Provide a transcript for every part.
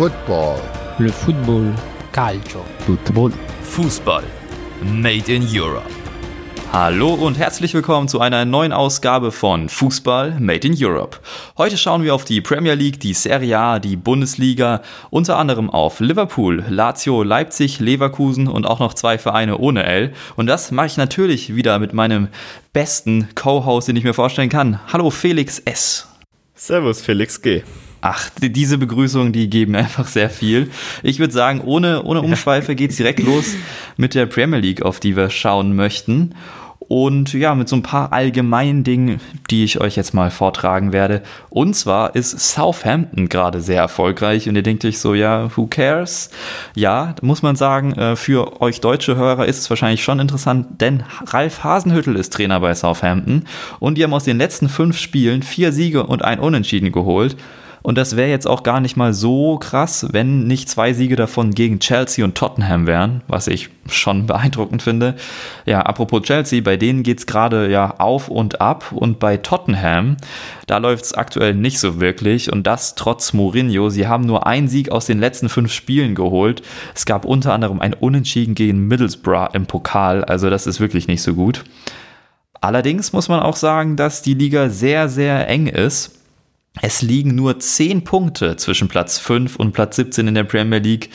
Football. Le football. Calcio. Football. Fußball. Made in Europe. Hallo und herzlich willkommen zu einer neuen Ausgabe von Fußball Made in Europe. Heute schauen wir auf die Premier League, die Serie A, die Bundesliga, unter anderem auf Liverpool, Lazio, Leipzig, Leverkusen und auch noch zwei Vereine ohne L. Und das mache ich natürlich wieder mit meinem besten Co-Host, den ich mir vorstellen kann. Hallo Felix S. Servus Felix G. Ach, diese Begrüßungen, die geben einfach sehr viel. Ich würde sagen, ohne, ohne Umschweife geht's direkt los mit der Premier League, auf die wir schauen möchten. Und ja, mit so ein paar allgemeinen Dingen, die ich euch jetzt mal vortragen werde. Und zwar ist Southampton gerade sehr erfolgreich und ihr denkt euch so, ja, who cares? Ja, muss man sagen, äh, für euch deutsche Hörer ist es wahrscheinlich schon interessant, denn Ralf Hasenhüttel ist Trainer bei Southampton und die haben aus den letzten fünf Spielen vier Siege und ein Unentschieden geholt. Und das wäre jetzt auch gar nicht mal so krass, wenn nicht zwei Siege davon gegen Chelsea und Tottenham wären, was ich schon beeindruckend finde. Ja, apropos Chelsea, bei denen geht es gerade ja auf und ab. Und bei Tottenham, da läuft es aktuell nicht so wirklich. Und das trotz Mourinho. Sie haben nur einen Sieg aus den letzten fünf Spielen geholt. Es gab unter anderem ein Unentschieden gegen Middlesbrough im Pokal. Also das ist wirklich nicht so gut. Allerdings muss man auch sagen, dass die Liga sehr, sehr eng ist. Es liegen nur 10 Punkte zwischen Platz 5 und Platz 17 in der Premier League.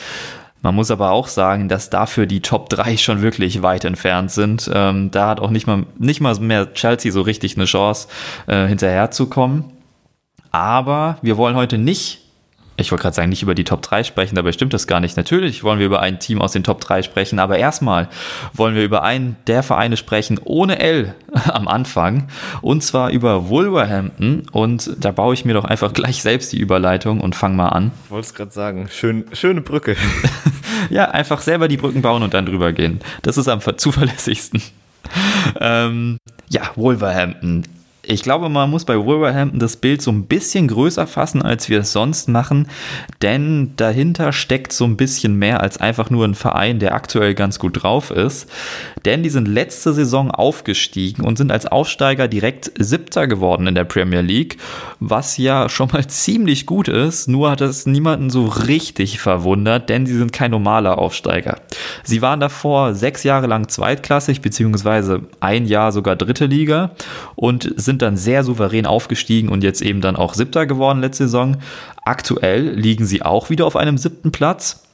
Man muss aber auch sagen, dass dafür die Top 3 schon wirklich weit entfernt sind. Ähm, da hat auch nicht mal, nicht mal mehr Chelsea so richtig eine Chance, äh, hinterherzukommen. Aber wir wollen heute nicht ich wollte gerade sagen, nicht über die Top 3 sprechen, dabei stimmt das gar nicht. Natürlich wollen wir über ein Team aus den Top 3 sprechen, aber erstmal wollen wir über einen der Vereine sprechen, ohne L am Anfang, und zwar über Wolverhampton. Und da baue ich mir doch einfach gleich selbst die Überleitung und fange mal an. Ich wollte es gerade sagen, Schön, schöne Brücke. ja, einfach selber die Brücken bauen und dann drüber gehen. Das ist am zuverlässigsten. ähm, ja, Wolverhampton ich glaube, man muss bei Wolverhampton das Bild so ein bisschen größer fassen, als wir es sonst machen, denn dahinter steckt so ein bisschen mehr als einfach nur ein Verein, der aktuell ganz gut drauf ist. Denn die sind letzte Saison aufgestiegen und sind als Aufsteiger direkt Siebter geworden in der Premier League, was ja schon mal ziemlich gut ist, nur hat es niemanden so richtig verwundert, denn sie sind kein normaler Aufsteiger. Sie waren davor sechs Jahre lang zweitklassig, beziehungsweise ein Jahr sogar dritte Liga und sind sind dann sehr souverän aufgestiegen und jetzt eben dann auch Siebter geworden letzte Saison. Aktuell liegen sie auch wieder auf einem siebten Platz.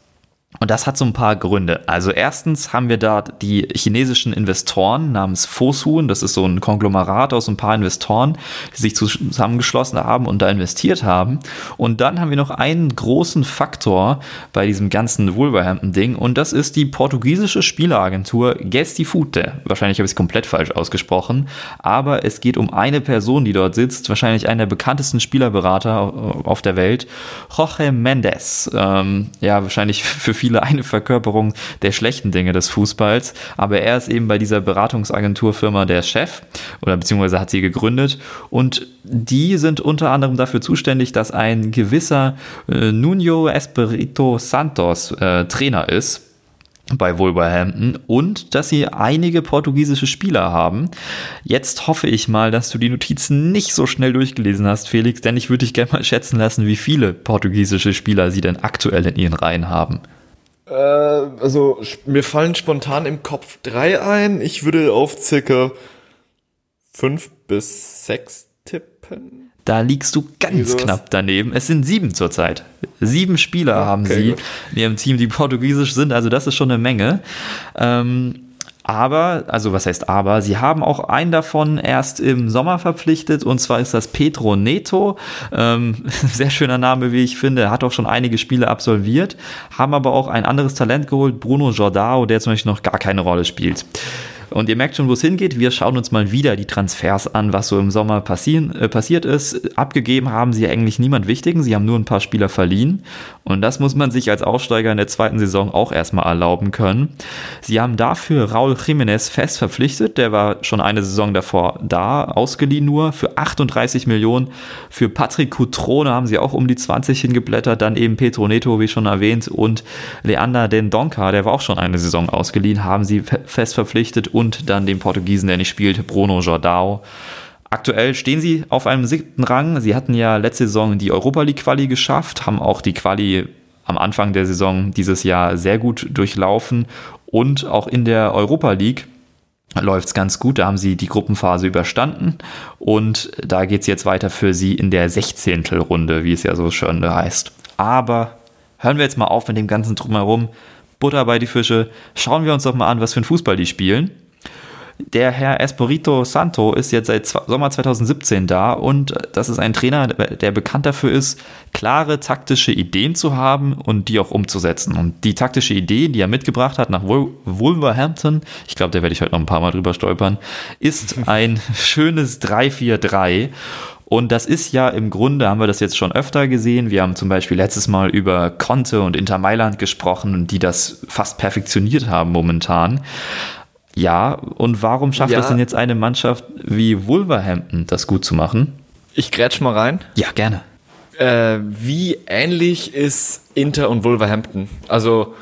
Und das hat so ein paar Gründe. Also erstens haben wir da die chinesischen Investoren namens Fosun. Das ist so ein Konglomerat aus ein paar Investoren, die sich zusammengeschlossen haben und da investiert haben. Und dann haben wir noch einen großen Faktor bei diesem ganzen Wolverhampton-Ding. Und das ist die portugiesische Spieleragentur Gestifute. Wahrscheinlich habe ich es komplett falsch ausgesprochen. Aber es geht um eine Person, die dort sitzt. Wahrscheinlich einer der bekanntesten Spielerberater auf der Welt. Jorge Mendes. Ähm, ja, wahrscheinlich für viele eine Verkörperung der schlechten Dinge des Fußballs. Aber er ist eben bei dieser Beratungsagenturfirma der Chef oder beziehungsweise hat sie gegründet und die sind unter anderem dafür zuständig, dass ein gewisser äh, Nuno Espirito Santos äh, Trainer ist bei Wolverhampton und dass sie einige portugiesische Spieler haben. Jetzt hoffe ich mal, dass du die Notizen nicht so schnell durchgelesen hast, Felix, denn ich würde dich gerne mal schätzen lassen, wie viele portugiesische Spieler sie denn aktuell in ihren Reihen haben. Äh, also mir fallen spontan im Kopf drei ein. Ich würde auf circa fünf bis sechs tippen. Da liegst du ganz knapp daneben. Es sind sieben zurzeit. Sieben Spieler okay, haben sie gut. in ihrem Team, die portugiesisch sind. Also das ist schon eine Menge. Ähm, aber, also was heißt aber, sie haben auch einen davon erst im Sommer verpflichtet und zwar ist das Petro Neto. Ähm, sehr schöner Name, wie ich finde. Hat auch schon einige Spiele absolviert, haben aber auch ein anderes Talent geholt, Bruno Jordao, der zum Beispiel noch gar keine Rolle spielt. Und ihr merkt schon, wo es hingeht. Wir schauen uns mal wieder die Transfers an, was so im Sommer passieren, äh, passiert ist. Abgegeben haben sie eigentlich niemand Wichtigen. Sie haben nur ein paar Spieler verliehen. Und das muss man sich als Aufsteiger in der zweiten Saison auch erstmal erlauben können. Sie haben dafür Raul Jiménez fest verpflichtet. Der war schon eine Saison davor da, ausgeliehen nur für 38 Millionen. Für Patrick Coutrone haben sie auch um die 20 hingeblättert. Dann eben Petro Neto, wie schon erwähnt. Und Leander Den Donka, der war auch schon eine Saison ausgeliehen, haben sie fest verpflichtet. Und dann den Portugiesen, der nicht spielt, Bruno Jordao. Aktuell stehen sie auf einem siebten Rang. Sie hatten ja letzte Saison die Europa League Quali geschafft, haben auch die Quali am Anfang der Saison dieses Jahr sehr gut durchlaufen und auch in der Europa League läuft es ganz gut. Da haben sie die Gruppenphase überstanden und da geht es jetzt weiter für sie in der 16. Runde, wie es ja so schön heißt. Aber hören wir jetzt mal auf mit dem ganzen Drumherum. Butter bei die Fische. Schauen wir uns doch mal an, was für ein Fußball die spielen. Der Herr Espirito Santo ist jetzt seit Sommer 2017 da und das ist ein Trainer, der bekannt dafür ist, klare taktische Ideen zu haben und die auch umzusetzen. Und die taktische Idee, die er mitgebracht hat nach Wolverhampton, ich glaube, da werde ich heute noch ein paar Mal drüber stolpern, ist ein schönes 3-4-3. Und das ist ja im Grunde, haben wir das jetzt schon öfter gesehen. Wir haben zum Beispiel letztes Mal über Conte und Inter Mailand gesprochen, die das fast perfektioniert haben momentan. Ja, und warum schafft Ja. es denn jetzt eine Mannschaft wie Wolverhampton, das gut zu machen? Ich grätsch mal rein. Ja, gerne. Äh, wie ähnlich ist Inter und Wolverhampton? Also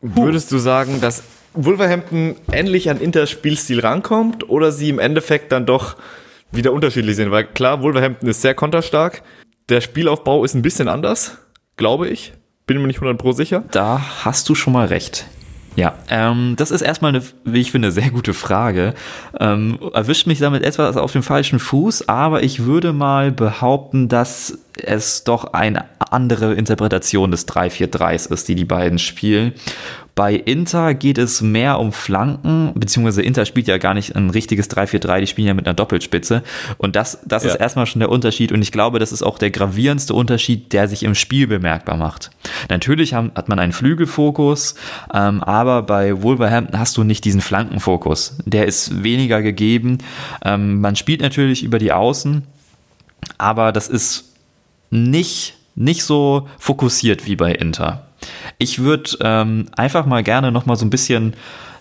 würdest du sagen, dass Wolverhampton ähnlich an Inters Spielstil rankommt oder sie im Endeffekt dann doch wieder unterschiedlich sind? Weil klar, Wolverhampton ist sehr konterstark. Der Spielaufbau ist ein bisschen anders, glaube ich. Bin mir nicht 100 pro sicher. Da hast du schon mal recht. Ja, ähm, das ist erstmal eine, wie ich finde, sehr gute Frage. Ähm, erwischt mich damit etwas auf dem falschen Fuß, aber ich würde mal behaupten, dass es doch eine andere Interpretation des 3-4-3s ist, die die beiden spielen. Bei Inter geht es mehr um Flanken, beziehungsweise Inter spielt ja gar nicht ein richtiges 3-4-3, die spielen ja mit einer Doppelspitze. Und das, das Ja. ist erstmal schon der Unterschied und ich glaube, das ist auch der gravierendste Unterschied, der sich im Spiel bemerkbar macht. Natürlich haben, hat man einen Flügelfokus, ähm, aber bei Wolverhampton hast du nicht diesen Flankenfokus. Der ist weniger gegeben. Ähm, man spielt natürlich über die Außen, aber das ist nicht, nicht so fokussiert wie bei Inter. Ich würde ähm, einfach mal gerne noch mal so ein bisschen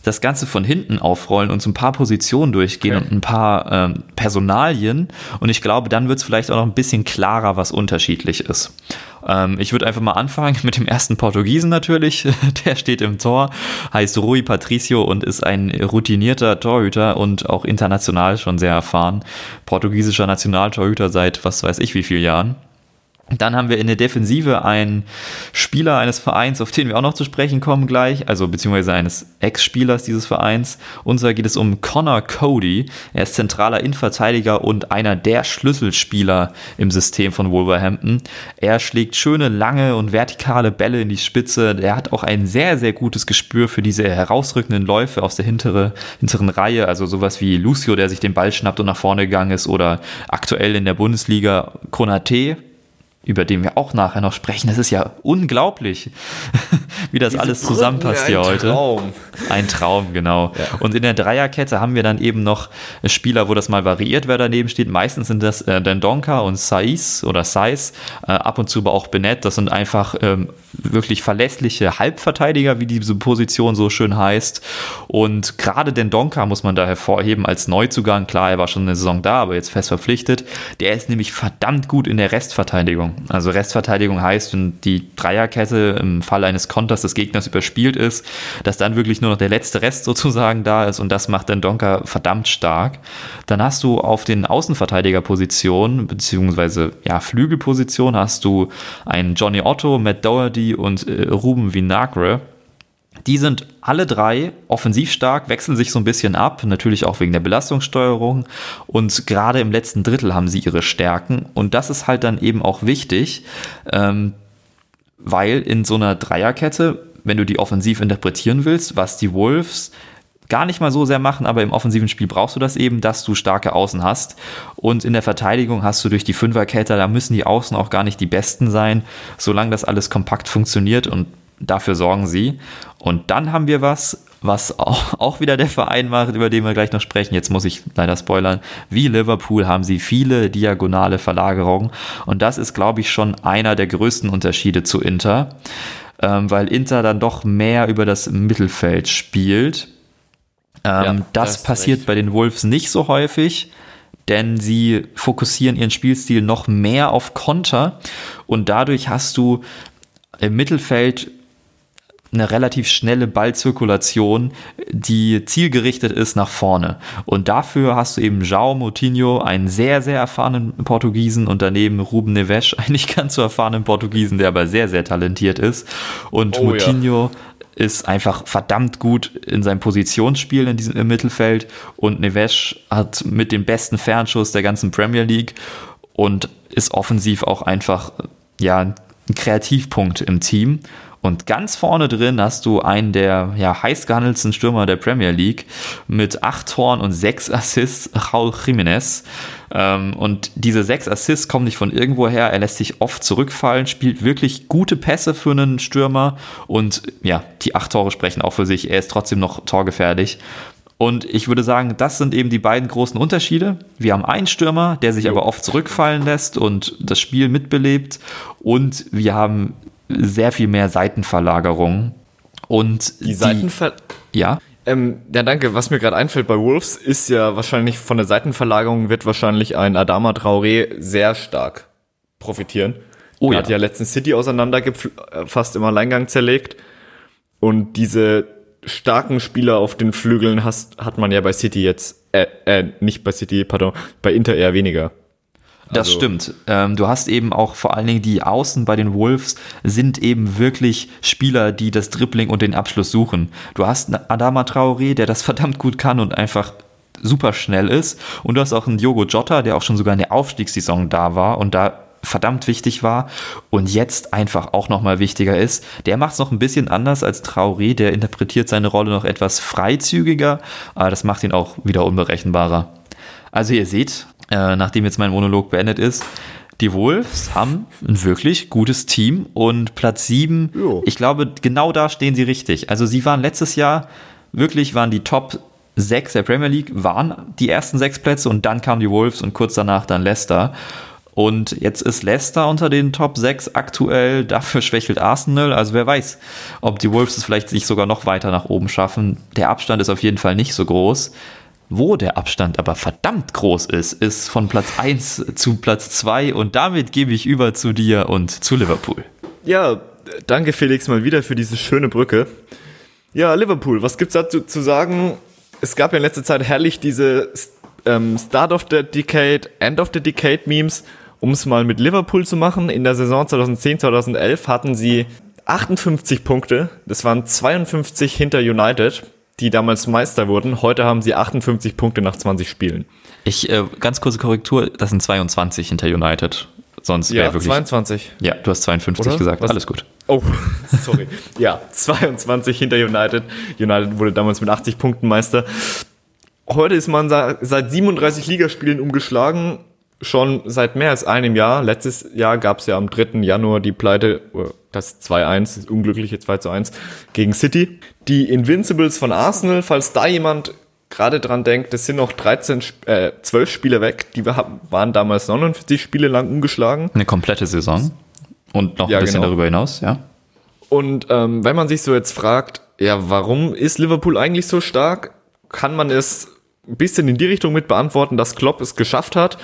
das Ganze von hinten aufrollen und so ein paar Positionen durchgehen Okay. und ein paar ähm, Personalien. Und ich glaube, dann wird es vielleicht auch noch ein bisschen klarer, was unterschiedlich ist. Ähm, ich würde einfach mal anfangen mit dem ersten Portugiesen natürlich. Der steht im Tor, heißt Rui Patricio und ist ein routinierter Torhüter und auch international schon sehr erfahren. Portugiesischer Nationaltorhüter seit was weiß ich wie vielen Jahren. Dann haben wir in der Defensive einen Spieler eines Vereins, auf den wir auch noch zu sprechen kommen gleich, also beziehungsweise eines Ex-Spielers dieses Vereins. Und zwar geht es um Connor Cody. Er ist zentraler Innenverteidiger und einer der Schlüsselspieler im System von Wolverhampton. Er schlägt schöne, lange und vertikale Bälle in die Spitze. Er hat auch ein sehr, sehr gutes Gespür für diese herausrückenden Läufe aus der hintere, hinteren Reihe. Also sowas wie Lucio, der sich den Ball schnappt und nach vorne gegangen ist. Oder aktuell in der Bundesliga Konate, über den wir auch nachher noch sprechen. Das ist ja unglaublich, wie das alles zusammenpasst hier Ein heute. Traum. Ein Traum, genau. Und in der Dreierkette haben wir dann eben noch Spieler, wo das mal variiert, wer daneben steht. Meistens sind das äh, Dendonka und Saiz oder Saiz, äh, ab und zu aber auch Bennett. Das sind einfach ähm, wirklich verlässliche Halbverteidiger, wie diese Position so schön heißt. Und gerade Dendonka muss man da hervorheben als Neuzugang. Klar, er war schon eine Saison da, aber jetzt fest verpflichtet. Der ist nämlich verdammt gut in der Restverteidigung. Also Restverteidigung heißt, wenn die Dreierkette im Fall eines Konters des Gegners überspielt ist, dass dann wirklich nur noch der letzte Rest sozusagen da ist und das macht dann Donker verdammt stark. Dann hast du auf den Außenverteidigerpositionen, beziehungsweise ja, Flügelposition, hast du einen Johnny Otto, Matt Doherty und äh, Ruben Vinagre. Die sind alle drei offensiv stark, wechseln sich so ein bisschen ab, natürlich auch wegen der Belastungssteuerung. Und gerade im letzten Drittel haben sie ihre Stärken. Und das ist halt dann eben auch wichtig, ähm, weil in so einer Dreierkette, wenn du die offensiv interpretieren willst, was die Wolves gar nicht mal so sehr machen, aber im offensiven Spiel brauchst du das eben, dass du starke Außen hast. Und in der Verteidigung hast du durch die Fünferkette, da müssen die Außen auch gar nicht die besten sein, solange das alles kompakt funktioniert und dafür sorgen sie. Und dann haben wir was, was auch, auch wieder der Verein macht, über den wir gleich noch sprechen. Jetzt muss ich leider spoilern. Wie Liverpool haben sie viele diagonale Verlagerungen. Und das ist, glaube ich, schon einer der größten Unterschiede zu Inter, ähm, weil Inter dann doch mehr über das Mittelfeld spielt. Ähm, Ja, da das du passiert recht. bei den Wolves nicht so häufig, denn sie fokussieren ihren Spielstil noch mehr auf Konter und dadurch hast du im Mittelfeld eine relativ schnelle Ballzirkulation, die zielgerichtet ist nach vorne. Und dafür hast du eben João Moutinho, einen sehr, sehr erfahrenen Portugiesen und daneben Ruben Neves, einen nicht ganz so erfahrenen Portugiesen, der aber sehr, sehr talentiert ist. Und Oh, Moutinho ist einfach verdammt gut in seinem Positionsspiel in diesem, im Mittelfeld und Neves hat mit dem besten Fernschuss der ganzen Premier League und ist offensiv auch einfach ja, ein Kreativpunkt im Team. Und ganz vorne drin hast du einen der ja, heiß gehandelten Stürmer der Premier League mit acht Toren und sechs Assists, Raúl Jiménez. Ähm, und diese sechs Assists kommen nicht von irgendwoher. Er lässt sich oft zurückfallen, spielt wirklich gute Pässe für einen Stürmer. Und ja, die acht Tore sprechen auch für sich. Er ist trotzdem noch torgefährlich. Und ich würde sagen, das sind eben die beiden großen Unterschiede. Wir haben einen Stürmer, der sich aber oft zurückfallen lässt und das Spiel mitbelebt. Und wir haben sehr viel mehr Seitenverlagerung. Und Die Seitenver... ja, Ähm, ja, danke. Was mir gerade einfällt bei Wolves ist ja wahrscheinlich von der Seitenverlagerung wird wahrscheinlich ein Adama Traoré sehr stark profitieren. Oh er ja. hat ja letzten City auseinander fast im Alleingang zerlegt. Und diese starken Spieler auf den Flügeln hast, hat man ja bei City jetzt, äh, äh, nicht bei City, pardon, bei Inter eher weniger. Das Also- stimmt. Ähm, du hast eben auch vor allen Dingen die Außen bei den Wolves sind eben wirklich Spieler, die das Dribbling und den Abschluss suchen. Du hast einen Adama Traoré, der das verdammt gut kann und einfach super schnell ist. Und du hast auch einen Diogo Jota, der auch schon sogar in der Aufstiegssaison da war und da verdammt wichtig war und jetzt einfach auch nochmal wichtiger ist. Der macht es noch ein bisschen anders als Traoré, der interpretiert seine Rolle noch etwas freizügiger, aber das macht ihn auch wieder unberechenbarer. Also ihr seht, äh, nachdem jetzt mein Monolog beendet ist, die Wolves haben ein wirklich gutes Team und Platz 7, Jo. ich glaube, genau da stehen sie richtig. Also sie waren letztes Jahr, wirklich waren die Top 6 der Premier League, waren die ersten sechs Plätze und dann kamen die Wolves und kurz danach dann Leicester. Und jetzt ist Leicester unter den Top 6 aktuell, dafür schwächelt Arsenal. Also wer weiß, ob die Wolves es vielleicht sich sogar noch weiter nach oben schaffen. Der Abstand ist auf jeden Fall nicht so groß. Wo der Abstand aber verdammt groß ist, ist von Platz 1 zu Platz 2 und damit gebe ich über zu dir und zu Liverpool. Ja, danke Felix mal wieder für diese schöne Brücke. Ja, Liverpool, was gibt's dazu zu sagen? Es gab ja in letzter Zeit herrlich diese ähm, Start of the Decade, End of the Decade Memes, um es mal mit Liverpool zu machen. In der Saison 2010, 2011 hatten sie 58 Punkte. Das waren 52 hinter United, die damals Meister wurden. Heute haben sie 58 Punkte nach 20 Spielen. Ich, äh, ganz kurze Korrektur, das sind 22 hinter United. Sonst wäre Ja, wirklich. 22. Ja, du hast 52 Oder? gesagt. Was? Alles gut. Oh, sorry. ja, 22 hinter United. United wurde damals mit 80 Punkten Meister. Heute ist man seit 37 Ligaspielen umgeschlagen, schon seit mehr als einem Jahr. Letztes Jahr gab es ja am 3. Januar die Pleite, oder das 2-1, das unglückliche 2-1 gegen City. Die Invincibles von Arsenal, falls da jemand gerade dran denkt, das sind noch 13, Sp- äh, 12 Spiele weg. Die wa- waren damals 49 Spiele lang umgeschlagen. Eine komplette Saison. Und noch Ja, ein bisschen genau. darüber hinaus, ja. Und ähm, wenn man sich so jetzt fragt, ja, warum ist Liverpool eigentlich so stark, kann man es ein bisschen in die Richtung mit beantworten, dass Klopp es geschafft hat,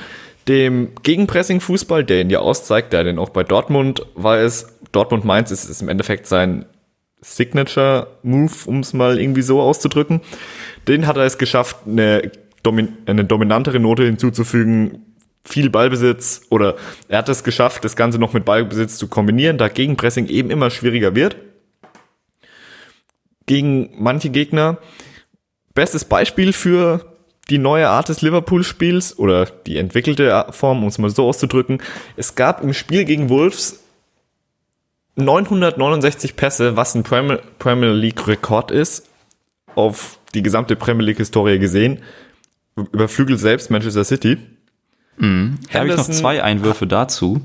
dem Gegenpressing-Fußball, der ihn ja auszeigt, der den auch bei Dortmund war es, Dortmund Mainz ist, ist im Endeffekt sein Signature-Move, um es mal irgendwie so auszudrücken, den hat er es geschafft, eine, domin eine dominantere Note hinzuzufügen, viel Ballbesitz oder er hat es geschafft, das Ganze noch mit Ballbesitz zu kombinieren, da Gegenpressing eben immer schwieriger wird. Gegen manche Gegner. Bestes Beispiel für die neue Art des Liverpool-Spiels oder die entwickelte Form, um es mal so auszudrücken. Es gab im Spiel gegen Wolves 969 Pässe, was ein Premier, Premier League-Rekord ist, auf die gesamte Premier League-Historie gesehen. Überflügelt selbst Manchester City. Da habe ich noch zwei Einwürfe dazu.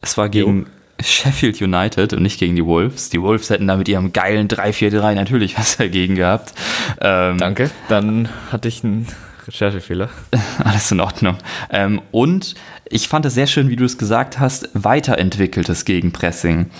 Es war gegen Sheffield United und nicht gegen die Wolves. Die Wolves hätten da mit ihrem geilen 3-4-3 natürlich was dagegen gehabt. Ähm, Danke. Dann hatte ich einen Recherchefehler. Alles in Ordnung. Ähm, und ich fand es sehr schön, wie du es gesagt hast, weiterentwickeltes Gegenpressing.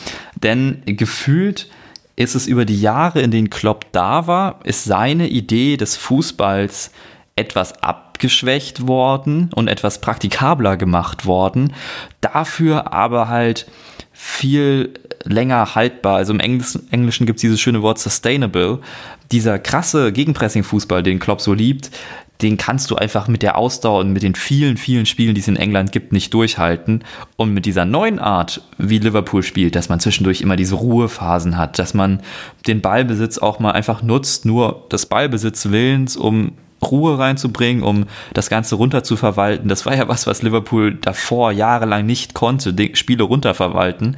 Denn gefühlt ist es über die Jahre, in denen Klopp da war, ist seine Idee des Fußballs etwas abgeschwächt worden und etwas praktikabler gemacht worden. Dafür aber halt viel länger haltbar. Also im Englisch, Englischen gibt es dieses schöne Wort sustainable. Dieser krasse Gegenpressing-Fußball, den Klopp so liebt, den kannst du einfach mit der Ausdauer und mit den vielen, vielen Spielen, die es in England gibt, nicht durchhalten. Und mit dieser neuen Art, wie Liverpool spielt, dass man zwischendurch immer diese Ruhephasen hat, dass man den Ballbesitz auch mal einfach nutzt, nur des Ballbesitzwillens, um Ruhe reinzubringen, um das Ganze runter zu verwalten. Das war ja was, was Liverpool davor jahrelang nicht konnte, Spiele runterverwalten.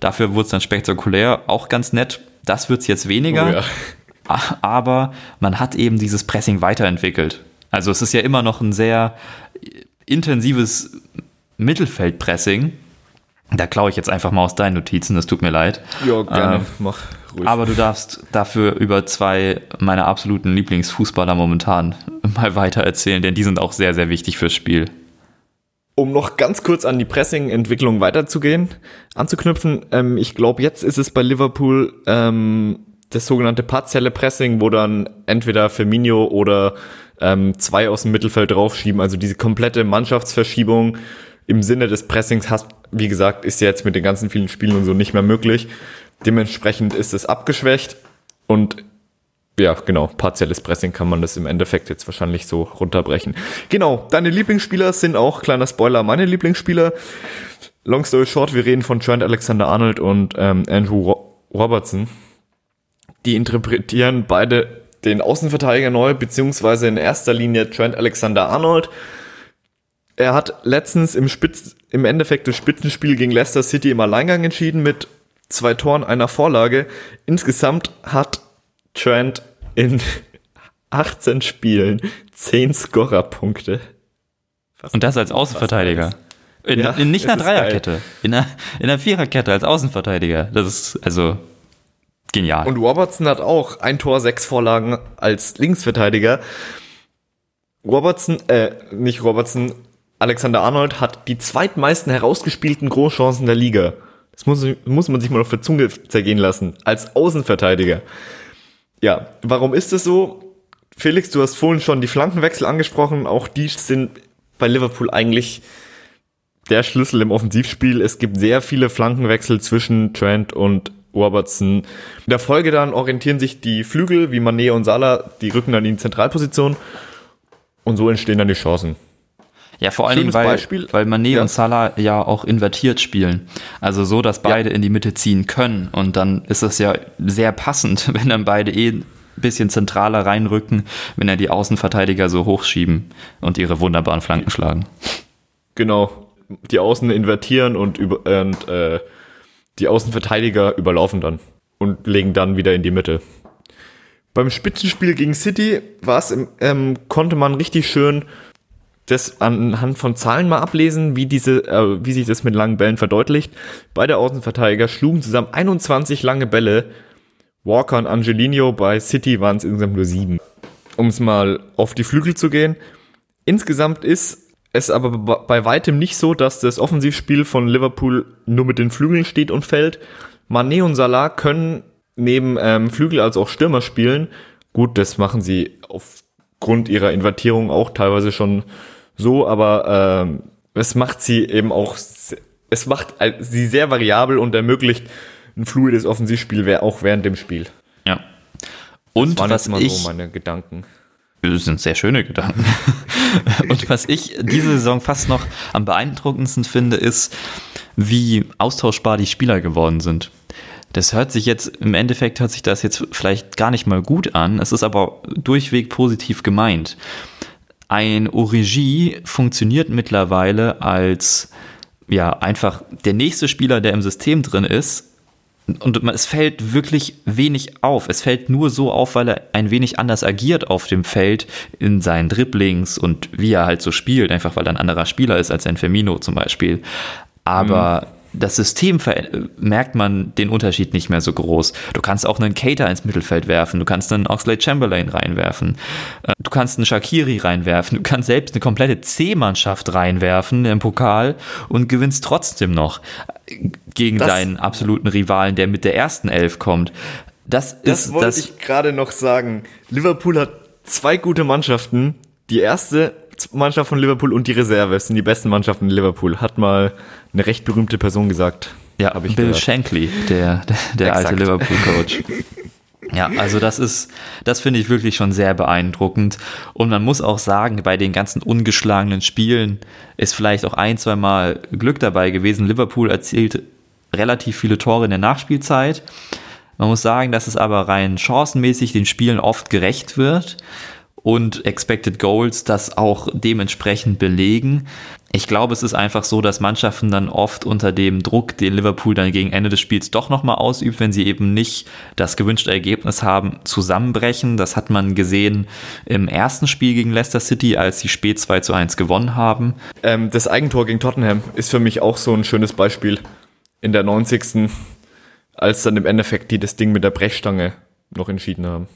Dafür wurde es dann spektakulär, auch ganz nett. Das wird es jetzt weniger. Oh ja. Aber man hat eben dieses Pressing weiterentwickelt. Also es ist ja immer noch ein sehr intensives Mittelfeldpressing. Da klaue ich jetzt einfach mal aus deinen Notizen, das tut mir leid. Ja, gerne, ähm, mach ruhig. Aber du darfst dafür über zwei meiner absoluten Lieblingsfußballer momentan mal weiter erzählen, denn die sind auch sehr, sehr wichtig fürs Spiel. Um noch ganz kurz an die Pressing-Entwicklung weiterzugehen, anzuknüpfen, ähm, ich glaube, jetzt ist es bei Liverpool ähm, das sogenannte partielle Pressing, wo dann entweder Firmino oder ähm, zwei aus dem Mittelfeld draufschieben. Also diese komplette Mannschaftsverschiebung im Sinne des Pressings hast, wie gesagt, ist jetzt mit den ganzen vielen Spielen und so nicht mehr möglich. Dementsprechend ist es abgeschwächt und ja, genau, partielles Pressing kann man das im Endeffekt jetzt wahrscheinlich so runterbrechen. Genau, deine Lieblingsspieler sind auch, kleiner Spoiler, meine Lieblingsspieler. Long story short, wir reden von Trent Alexander-Arnold und ähm, Andrew Ro Robertson. Die interpretieren beide den Außenverteidiger neu, beziehungsweise in erster Linie Trent Alexander-Arnold. Er hat letztens im, Spitz, im Endeffekt das Spitzenspiel gegen Leicester City im Alleingang entschieden mit zwei Toren, einer Vorlage. Insgesamt hat Trent in 18 Spielen 10 Scorerpunkte. Und das als Außenverteidiger. In, ja, in nicht einer Dreierkette, in einer, in einer Viererkette als Außenverteidiger. Das ist also Genial. Und Robertson hat auch ein Tor, sechs Vorlagen als Linksverteidiger. Robertson, äh, nicht Robertson, Alexander Arnold hat die zweitmeisten herausgespielten Großchancen der Liga. Das muss, muss man sich mal auf der Zunge zergehen lassen. Als Außenverteidiger. Ja, warum ist es so? Felix, du hast vorhin schon die Flankenwechsel angesprochen. Auch die sind bei Liverpool eigentlich der Schlüssel im Offensivspiel. Es gibt sehr viele Flankenwechsel zwischen Trent und Robertson. In der Folge dann orientieren sich die Flügel wie Manet und Salah, die rücken dann in die Zentralposition und so entstehen dann die Chancen. Ja, vor allen Dingen, weil, Beispiel. weil Manet ja. und Salah ja auch invertiert spielen. Also so, dass beide ja. in die Mitte ziehen können. Und dann ist es ja sehr passend, wenn dann beide eh ein bisschen zentraler reinrücken, wenn er die Außenverteidiger so hochschieben und ihre wunderbaren Flanken schlagen. Genau. Die Außen invertieren und, über, und äh, die Außenverteidiger überlaufen dann und legen dann wieder in die Mitte. Beim Spitzenspiel gegen City war es, ähm, konnte man richtig schön das anhand von Zahlen mal ablesen, wie diese, äh, wie sich das mit langen Bällen verdeutlicht. Beide Außenverteidiger schlugen zusammen 21 lange Bälle. Walker und Angelino bei City waren es insgesamt nur sieben. Um es mal auf die Flügel zu gehen. Insgesamt ist es aber bei weitem nicht so, dass das Offensivspiel von Liverpool nur mit den Flügeln steht und fällt. Mané und Salah können neben ähm, Flügel als auch Stürmer spielen. Gut, das machen sie aufgrund ihrer Invertierung auch teilweise schon so, aber ähm, es macht sie eben auch, es macht sie sehr variabel und ermöglicht ein fluides Offensivspiel auch während dem Spiel. Ja. Und das waren was jetzt mal ich, so meine Gedanken. Das sind sehr schöne Gedanken. Und was ich diese Saison fast noch am beeindruckendsten finde, ist, wie austauschbar die Spieler geworden sind. Das hört sich jetzt, im Endeffekt hört sich das jetzt vielleicht gar nicht mal gut an, es ist aber durchweg positiv gemeint. Ein Origi funktioniert mittlerweile als ja einfach der nächste Spieler, der im System drin ist, und es fällt wirklich wenig auf. Es fällt nur so auf, weil er ein wenig anders agiert auf dem Feld in seinen Dribblings und wie er halt so spielt, einfach weil er ein anderer Spieler ist als ein Firmino zum Beispiel. Aber mhm das System merkt man den Unterschied nicht mehr so groß. Du kannst auch einen Cater ins Mittelfeld werfen, du kannst einen Oxlade Chamberlain reinwerfen, äh, du kannst einen Shakiri reinwerfen, du kannst selbst eine komplette C-Mannschaft reinwerfen im Pokal und gewinnst trotzdem noch gegen das, deinen absoluten Rivalen, der mit der ersten Elf kommt. Das, das ist wollte das ich gerade noch sagen. Liverpool hat zwei gute Mannschaften. Die erste Mannschaft von Liverpool und die Reserve sind die besten Mannschaften in Liverpool, hat mal eine recht berühmte Person gesagt. Ja, Bill gehört. Shankly, der, der, der alte. Liverpool-Coach. Ja, also das ist, das finde ich wirklich schon sehr beeindruckend. Und man muss auch sagen, bei den ganzen ungeschlagenen Spielen ist vielleicht auch ein, zwei Mal Glück dabei gewesen. Liverpool erzielt relativ viele Tore in der Nachspielzeit. Man muss sagen, dass es aber rein chancenmäßig den Spielen oft gerecht wird und Expected Goals das auch dementsprechend belegen. Ich glaube, es ist einfach so, dass Mannschaften dann oft unter dem Druck, den Liverpool dann gegen Ende des Spiels doch nochmal ausübt, wenn sie eben nicht das gewünschte Ergebnis haben, zusammenbrechen. Das hat man gesehen im ersten Spiel gegen Leicester City, als sie spät 2 zu 1 gewonnen haben. Ähm, das Eigentor gegen Tottenham ist für mich auch so ein schönes Beispiel. In der 90. als dann im Endeffekt die das Ding mit der Brechstange noch entschieden haben.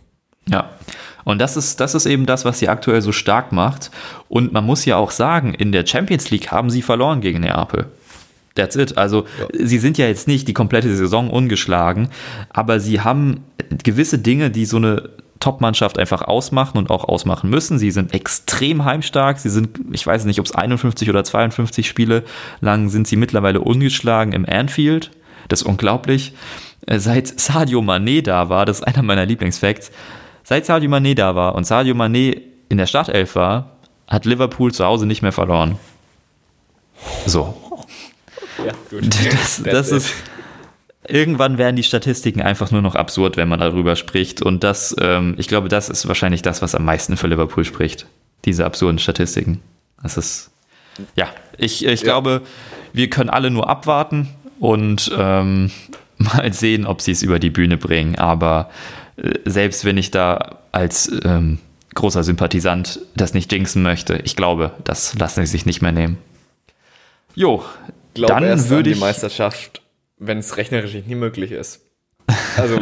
Ja, und das ist, das ist eben das, was sie aktuell so stark macht. Und man muss ja auch sagen, in der Champions League haben sie verloren gegen Neapel. That's it. Also, sie sind ja jetzt nicht die komplette Saison ungeschlagen, aber sie haben gewisse Dinge, die so eine Top-Mannschaft einfach ausmachen und auch ausmachen müssen. Sie sind extrem heimstark. Sie sind, ich weiß nicht, ob es 51 oder 52 Spiele lang sind sie mittlerweile ungeschlagen im Anfield. Das ist unglaublich. Äh, Seit Sadio Mané da war, das ist einer meiner Lieblingsfacts, seit Sadio Mané da war und Sadio Mané in der Startelf war, hat Liverpool zu Hause nicht mehr verloren. So. Ja, gut. Das, das ist. Irgendwann werden die Statistiken einfach nur noch absurd, wenn man darüber spricht. Und das, ähm, ich glaube, das ist wahrscheinlich das, was am meisten für Liverpool spricht. Diese absurden Statistiken. Das ist. Ja, ich, ich Ja. glaube, wir können alle nur abwarten und ähm, mal sehen, ob sie es über die Bühne bringen. Aber äh, selbst wenn ich da als ähm, großer Sympathisant das nicht jinxen möchte, ich glaube, das lassen sie sich nicht mehr nehmen. Jo, Ich glaube dann würde ich die Meisterschaft, wenn es rechnerisch nicht möglich ist. Also,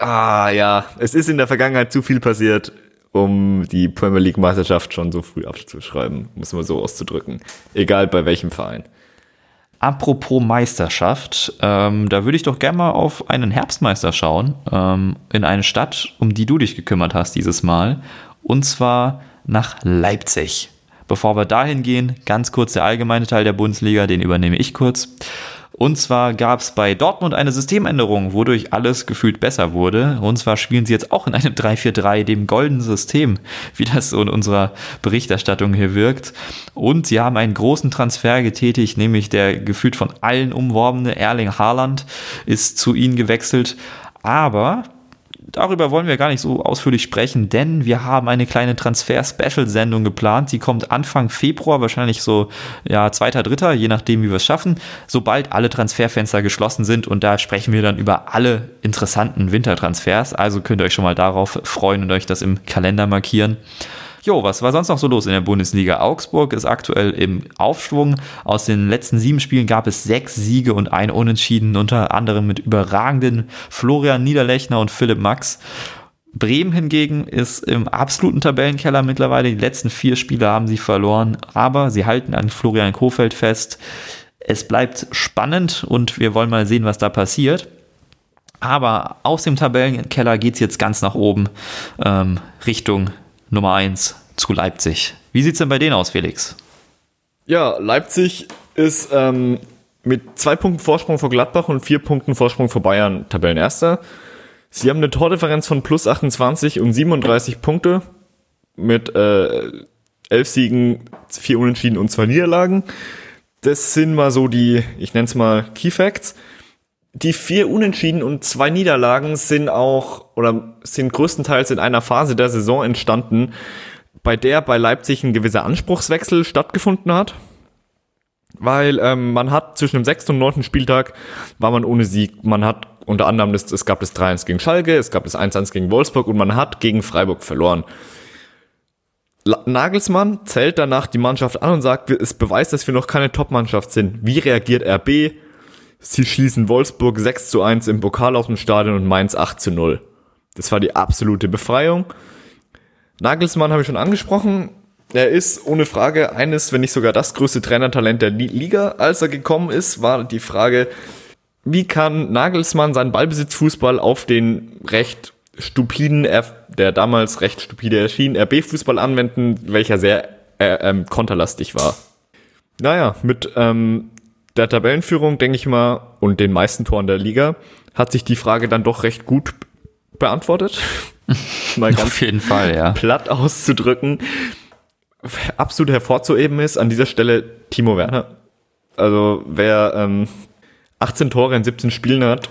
ah ja, es ist in der Vergangenheit zu viel passiert, um die Premier League Meisterschaft schon so früh abzuschreiben, muss man so auszudrücken. Egal bei welchem Verein. Apropos Meisterschaft, ähm, da würde ich doch gerne mal auf einen Herbstmeister schauen, ähm, in eine Stadt, um die du dich gekümmert hast dieses Mal, und zwar nach Leipzig. Bevor wir dahin gehen, ganz kurz der allgemeine Teil der Bundesliga, den übernehme ich kurz. Und zwar gab es bei Dortmund eine Systemänderung, wodurch alles gefühlt besser wurde. Und zwar spielen sie jetzt auch in einem 3-4-3, dem goldenen System, wie das so in unserer Berichterstattung hier wirkt. Und sie haben einen großen Transfer getätigt, nämlich der gefühlt von allen umworbene Erling Haaland ist zu ihnen gewechselt. Aber darüber wollen wir gar nicht so ausführlich sprechen, denn wir haben eine kleine Transfer-Special-Sendung geplant. Die kommt Anfang Februar, wahrscheinlich so ja, zweiter, dritter, je nachdem, wie wir es schaffen, sobald alle Transferfenster geschlossen sind. Und da sprechen wir dann über alle interessanten Wintertransfers. Also könnt ihr euch schon mal darauf freuen und euch das im Kalender markieren. Jo, was war sonst noch so los in der Bundesliga? Augsburg ist aktuell im Aufschwung. Aus den letzten sieben Spielen gab es sechs Siege und ein Unentschieden, unter anderem mit überragenden Florian Niederlechner und Philipp Max. Bremen hingegen ist im absoluten Tabellenkeller mittlerweile. Die letzten vier Spiele haben sie verloren, aber sie halten an Florian Kofeld fest. Es bleibt spannend und wir wollen mal sehen, was da passiert. Aber aus dem Tabellenkeller geht es jetzt ganz nach oben ähm, Richtung Nummer 1 zu Leipzig. Wie sieht es denn bei denen aus, Felix? Ja, Leipzig ist ähm, mit zwei Punkten Vorsprung vor Gladbach und vier Punkten Vorsprung vor Bayern Tabellenerster. Sie haben eine Tordifferenz von plus 28 und 37 Punkte mit äh, elf Siegen, vier Unentschieden und zwei Niederlagen. Das sind mal so die, ich nenne es mal Key Facts. Die vier Unentschieden und zwei Niederlagen sind auch oder sind größtenteils in einer Phase der Saison entstanden, bei der bei Leipzig ein gewisser Anspruchswechsel stattgefunden hat. Weil ähm, man hat zwischen dem sechsten und neunten Spieltag war man ohne Sieg. Man hat unter anderem, das, es gab das 3-1 gegen Schalke, es gab das 1-1 gegen Wolfsburg und man hat gegen Freiburg verloren. Nagelsmann zählt danach die Mannschaft an und sagt, es beweist, dass wir noch keine Top-Mannschaft sind. Wie reagiert RB? Sie schließen Wolfsburg 6 zu 1 im Pokal aus dem Stadion und Mainz 8 zu 0. Das war die absolute Befreiung. Nagelsmann habe ich schon angesprochen. Er ist ohne Frage eines, wenn nicht sogar das größte Trainertalent der Li- Liga. Als er gekommen ist, war die Frage, wie kann Nagelsmann seinen Ballbesitzfußball auf den recht stupiden, der damals recht stupide erschien, RB-Fußball anwenden, welcher sehr äh, ähm, konterlastig war. Naja, mit ähm, der Tabellenführung, denke ich mal, und den meisten Toren der Liga, hat sich die Frage dann doch recht gut beantwortet. mal ganz Auf jeden Fall, ja. platt auszudrücken. Absolut hervorzuheben ist an dieser Stelle Timo Werner. Also wer ähm, 18 Tore in 17 Spielen hat,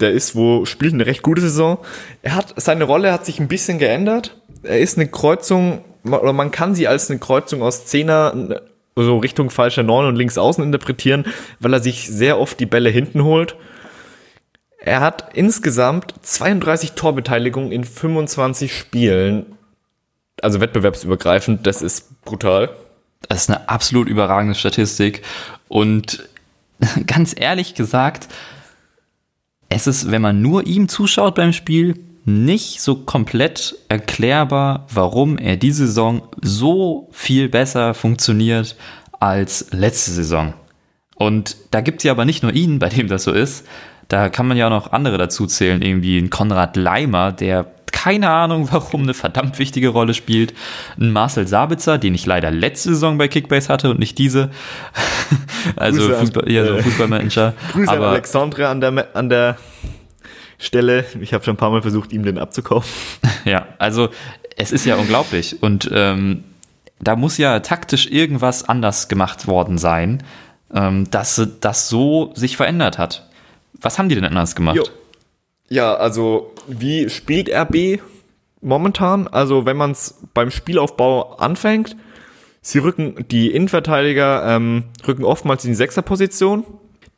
der ist wo spielt eine recht gute Saison. Er hat seine Rolle hat sich ein bisschen geändert. Er ist eine Kreuzung oder man kann sie als eine Kreuzung aus Zehner so Richtung falscher Neun und links außen interpretieren, weil er sich sehr oft die Bälle hinten holt. Er hat insgesamt 32 Torbeteiligungen in 25 Spielen. Also wettbewerbsübergreifend, das ist brutal. Das ist eine absolut überragende Statistik. Und ganz ehrlich gesagt, es ist, wenn man nur ihm zuschaut beim Spiel, nicht so komplett erklärbar, warum er diese Saison so viel besser funktioniert als letzte Saison. Und da gibt es ja aber nicht nur ihn, bei dem das so ist. Da kann man ja auch noch andere dazu zählen, irgendwie ein Konrad Leimer, der keine Ahnung, warum eine verdammt wichtige Rolle spielt. Ein Marcel Sabitzer, den ich leider letzte Saison bei Kickbase hatte und nicht diese. also Grüße Fußball, an, ja, so äh, Fußballmanager. Grüße aber, an Alexandre an der, an der Stelle. Ich habe schon ein paar Mal versucht, ihm den abzukaufen. Ja, also es ist ja unglaublich. Und ähm, da muss ja taktisch irgendwas anders gemacht worden sein, ähm, dass das so sich verändert hat. Was haben die denn anders gemacht? Jo. Ja, also wie spielt RB momentan? Also wenn man es beim Spielaufbau anfängt, sie rücken die Innenverteidiger ähm, rücken oftmals in die Sechserposition.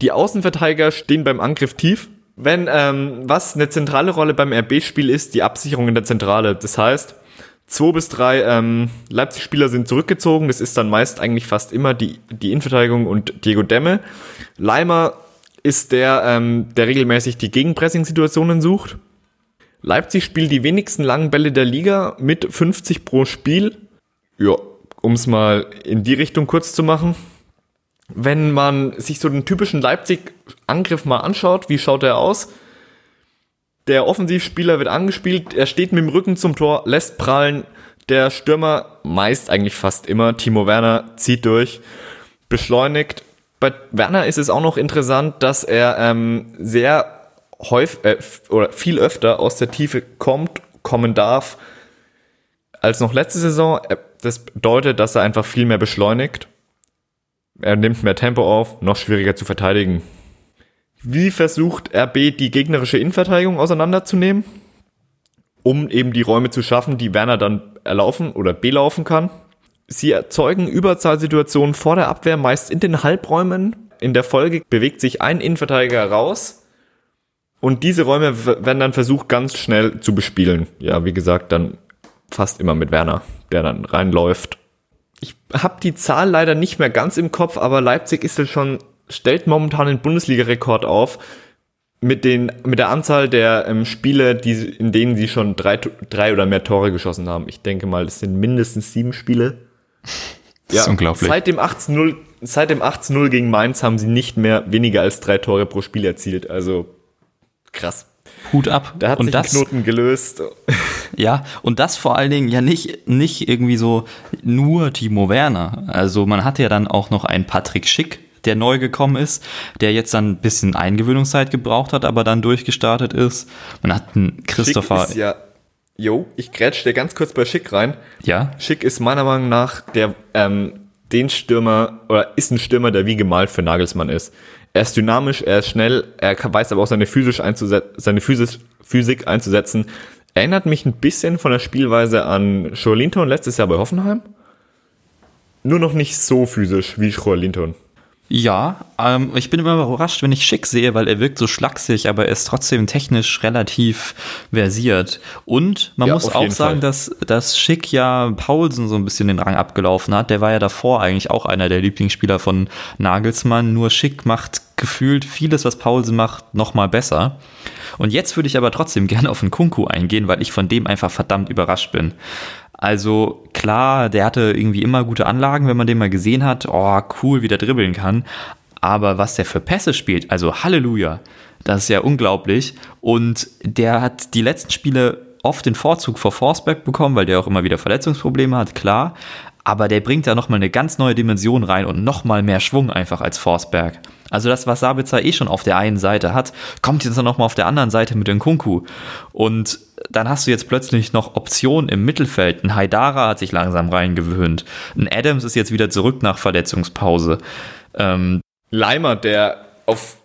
Die Außenverteidiger stehen beim Angriff tief. Wenn ähm, was eine zentrale Rolle beim RB-Spiel ist, die Absicherung in der Zentrale. Das heißt, zwei bis drei ähm, Leipzig-Spieler sind zurückgezogen. Das ist dann meist eigentlich fast immer die, die Innenverteidigung und Diego Demme. Leimer ist der, ähm, der regelmäßig die Gegenpressing-Situationen sucht. Leipzig spielt die wenigsten langen Bälle der Liga mit 50 pro Spiel. Ja, um es mal in die Richtung kurz zu machen. Wenn man sich so den typischen Leipzig-Angriff mal anschaut, wie schaut er aus? Der Offensivspieler wird angespielt, er steht mit dem Rücken zum Tor, lässt prallen. Der Stürmer, meist eigentlich fast immer, Timo Werner, zieht durch, beschleunigt. Bei Werner ist es auch noch interessant, dass er ähm, sehr häufig äh, oder viel öfter aus der Tiefe kommt, kommen darf als noch letzte Saison. Das bedeutet, dass er einfach viel mehr beschleunigt. Er nimmt mehr Tempo auf, noch schwieriger zu verteidigen. Wie versucht RB die gegnerische Innenverteidigung auseinanderzunehmen, um eben die Räume zu schaffen, die Werner dann erlaufen oder belaufen kann? Sie erzeugen Überzahlsituationen vor der Abwehr, meist in den Halbräumen. In der Folge bewegt sich ein Innenverteidiger raus und diese Räume werden dann versucht, ganz schnell zu bespielen. Ja, wie gesagt, dann fast immer mit Werner, der dann reinläuft. Ich habe die Zahl leider nicht mehr ganz im Kopf, aber Leipzig ist jetzt schon stellt momentan den Bundesliga-Rekord auf mit, den, mit der Anzahl der ähm, Spiele, die, in denen sie schon drei, drei oder mehr Tore geschossen haben. Ich denke mal, das sind mindestens sieben Spiele. Das ja, ist unglaublich. Seit dem 18-0 seit dem 18-0 gegen Mainz haben sie nicht mehr weniger als drei Tore pro Spiel erzielt. Also krass. Hut ab. Da hat und sich das, Knoten gelöst. Ja, und das vor allen Dingen ja nicht, nicht irgendwie so nur Timo Werner. Also man hatte ja dann auch noch einen Patrick Schick, der neu gekommen ist, der jetzt dann ein bisschen Eingewöhnungszeit gebraucht hat, aber dann durchgestartet ist. Man hat einen Christopher. Schick ist ja, jo, ich grätsch dir ganz kurz bei Schick rein. Ja. Schick ist meiner Meinung nach der, ähm, den Stürmer, oder ist ein Stürmer, der wie gemalt für Nagelsmann ist. Er ist dynamisch, er ist schnell, er weiß aber auch seine, physisch seine Physis Physik einzusetzen. Erinnert mich ein bisschen von der Spielweise an Linton letztes Jahr bei Hoffenheim. Nur noch nicht so physisch wie Linton. Ja, ähm, ich bin immer überrascht, wenn ich Schick sehe, weil er wirkt so schlaksig, aber er ist trotzdem technisch relativ versiert. Und man ja, muss auch sagen, Fall. dass, dass Schick ja Paulsen so ein bisschen den Rang abgelaufen hat. Der war ja davor eigentlich auch einer der Lieblingsspieler von Nagelsmann. Nur Schick macht gefühlt vieles, was Paulsen macht, nochmal besser. Und jetzt würde ich aber trotzdem gerne auf den Kunku eingehen, weil ich von dem einfach verdammt überrascht bin. Also klar, der hatte irgendwie immer gute Anlagen, wenn man den mal gesehen hat. Oh, cool, wie der dribbeln kann. Aber was der für Pässe spielt, also Halleluja, das ist ja unglaublich. Und der hat die letzten Spiele oft den Vorzug vor Forsberg bekommen, weil der auch immer wieder Verletzungsprobleme hat, klar. aber der bringt da nochmal eine ganz neue Dimension rein und nochmal mehr Schwung einfach als Forsberg. Also das, was Sabitzer eh schon auf der einen Seite hat, kommt jetzt nochmal auf der anderen Seite mit dem Kunku. Und dann hast du jetzt plötzlich noch Optionen im Mittelfeld. Ein Haidara hat sich langsam reingewöhnt. Ein Adams ist jetzt wieder zurück nach Verletzungspause. Ähm, Leimer, der auf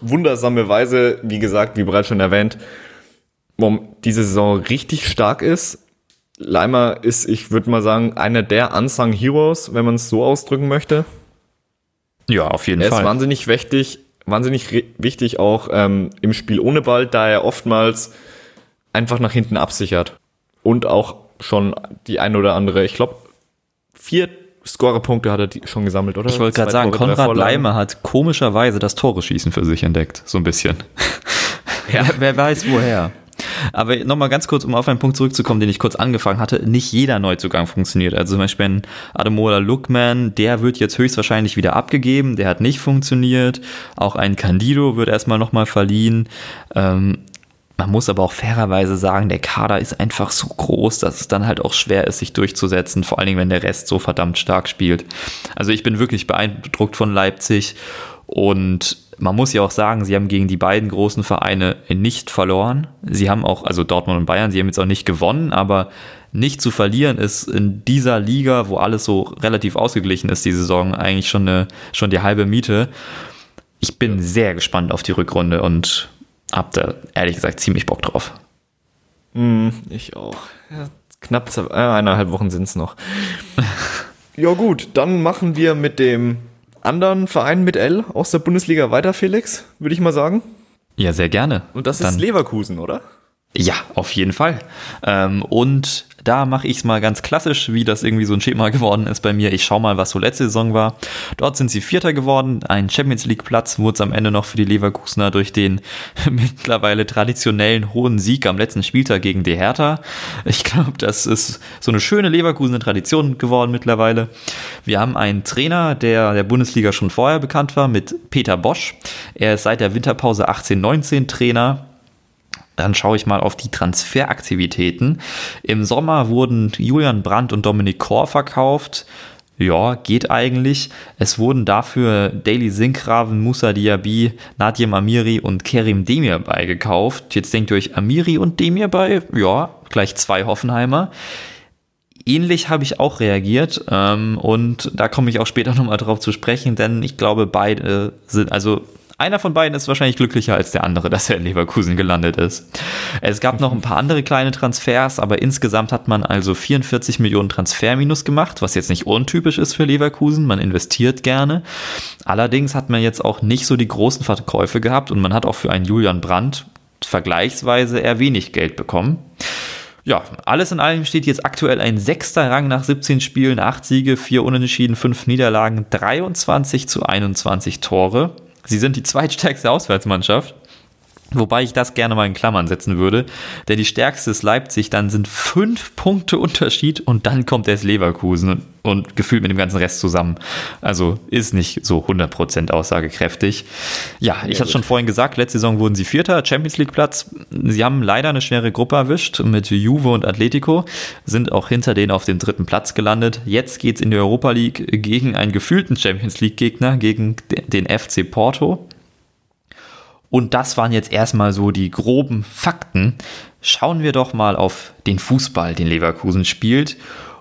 wundersame Weise, wie gesagt, wie bereits schon erwähnt, diese Saison richtig stark ist. Leimer ist, ich würde mal sagen, einer der Unsung Heroes, wenn man es so ausdrücken möchte. Ja, auf jeden er Fall. Er ist wahnsinnig wichtig, wahnsinnig wichtig auch ähm, im Spiel ohne Ball, da er oftmals einfach nach hinten absichert. Und auch schon die ein oder andere, ich glaube, vier Scorerpunkte hat er schon gesammelt, oder? Ich wollte gerade sagen, Tore, Konrad Leimer hat komischerweise das Tore-Schießen für sich entdeckt, so ein bisschen. Ja. wer, wer weiß woher. Aber nochmal ganz kurz, um auf einen Punkt zurückzukommen, den ich kurz angefangen hatte. Nicht jeder Neuzugang funktioniert. Also zum Beispiel ein Ademola Lookman, der wird jetzt höchstwahrscheinlich wieder abgegeben. Der hat nicht funktioniert. Auch ein Candido wird erstmal nochmal verliehen. Ähm, man muss aber auch fairerweise sagen, der Kader ist einfach so groß, dass es dann halt auch schwer ist, sich durchzusetzen, vor allen Dingen, wenn der Rest so verdammt stark spielt. Also ich bin wirklich beeindruckt von Leipzig und man muss ja auch sagen, sie haben gegen die beiden großen Vereine nicht verloren. Sie haben auch, also Dortmund und Bayern, sie haben jetzt auch nicht gewonnen, aber nicht zu verlieren ist in dieser Liga, wo alles so relativ ausgeglichen ist, die Saison, eigentlich schon, eine, schon die halbe Miete. Ich bin sehr gespannt auf die Rückrunde und hab da ehrlich gesagt ziemlich Bock drauf. Mm, ich auch. Ja, knapp äh, eineinhalb Wochen sind es noch. ja gut, dann machen wir mit dem anderen Verein mit L aus der Bundesliga weiter, Felix, würde ich mal sagen. Ja, sehr gerne. Und das Dann, ist Leverkusen, oder? Ja, auf jeden Fall. Ähm, und da mache ich es mal ganz klassisch, wie das irgendwie so ein Schema geworden ist bei mir. Ich schaue mal, was so letzte Saison war. Dort sind sie Vierter geworden. Ein Champions League Platz wurde es am Ende noch für die Leverkusener durch den mittlerweile traditionellen hohen Sieg am letzten Spieltag gegen die Hertha. Ich glaube, das ist so eine schöne Leverkusener Tradition geworden mittlerweile. Wir haben einen Trainer, der der Bundesliga schon vorher bekannt war, mit Peter Bosch. Er ist seit der Winterpause 18-19 Trainer dann schaue ich mal auf die Transferaktivitäten. Im Sommer wurden Julian Brandt und Dominik Kor verkauft. Ja, geht eigentlich. Es wurden dafür Daily Sinkraven, Musa Diaby, Nadim Amiri und Kerim Demir beigekauft. Jetzt denkt ihr euch Amiri und Demir bei? Ja, gleich zwei Hoffenheimer. Ähnlich habe ich auch reagiert ähm, und da komme ich auch später nochmal drauf zu sprechen, denn ich glaube, beide sind, also einer von beiden ist wahrscheinlich glücklicher als der andere, dass er in Leverkusen gelandet ist. Es gab noch ein paar andere kleine Transfers, aber insgesamt hat man also 44 Millionen Transferminus gemacht, was jetzt nicht untypisch ist für Leverkusen. Man investiert gerne. Allerdings hat man jetzt auch nicht so die großen Verkäufe gehabt und man hat auch für einen Julian Brandt vergleichsweise eher wenig Geld bekommen. Ja, alles in allem steht jetzt aktuell ein sechster Rang nach 17 Spielen, 8 Siege, 4 Unentschieden, 5 Niederlagen, 23 zu 21 Tore. Sie sind die zweitstärkste Auswärtsmannschaft. Wobei ich das gerne mal in Klammern setzen würde, denn die stärkste ist Leipzig, dann sind fünf Punkte Unterschied und dann kommt erst Leverkusen und, und gefühlt mit dem ganzen Rest zusammen. Also ist nicht so 100% aussagekräftig. Ja, ich ja, hatte schon vorhin gesagt, letzte Saison wurden sie Vierter, Champions League Platz. Sie haben leider eine schwere Gruppe erwischt mit Juve und Atletico, sind auch hinter denen auf dem dritten Platz gelandet. Jetzt geht es in die Europa League gegen einen gefühlten Champions League Gegner, gegen den FC Porto. Und das waren jetzt erstmal so die groben Fakten. Schauen wir doch mal auf den Fußball, den Leverkusen spielt.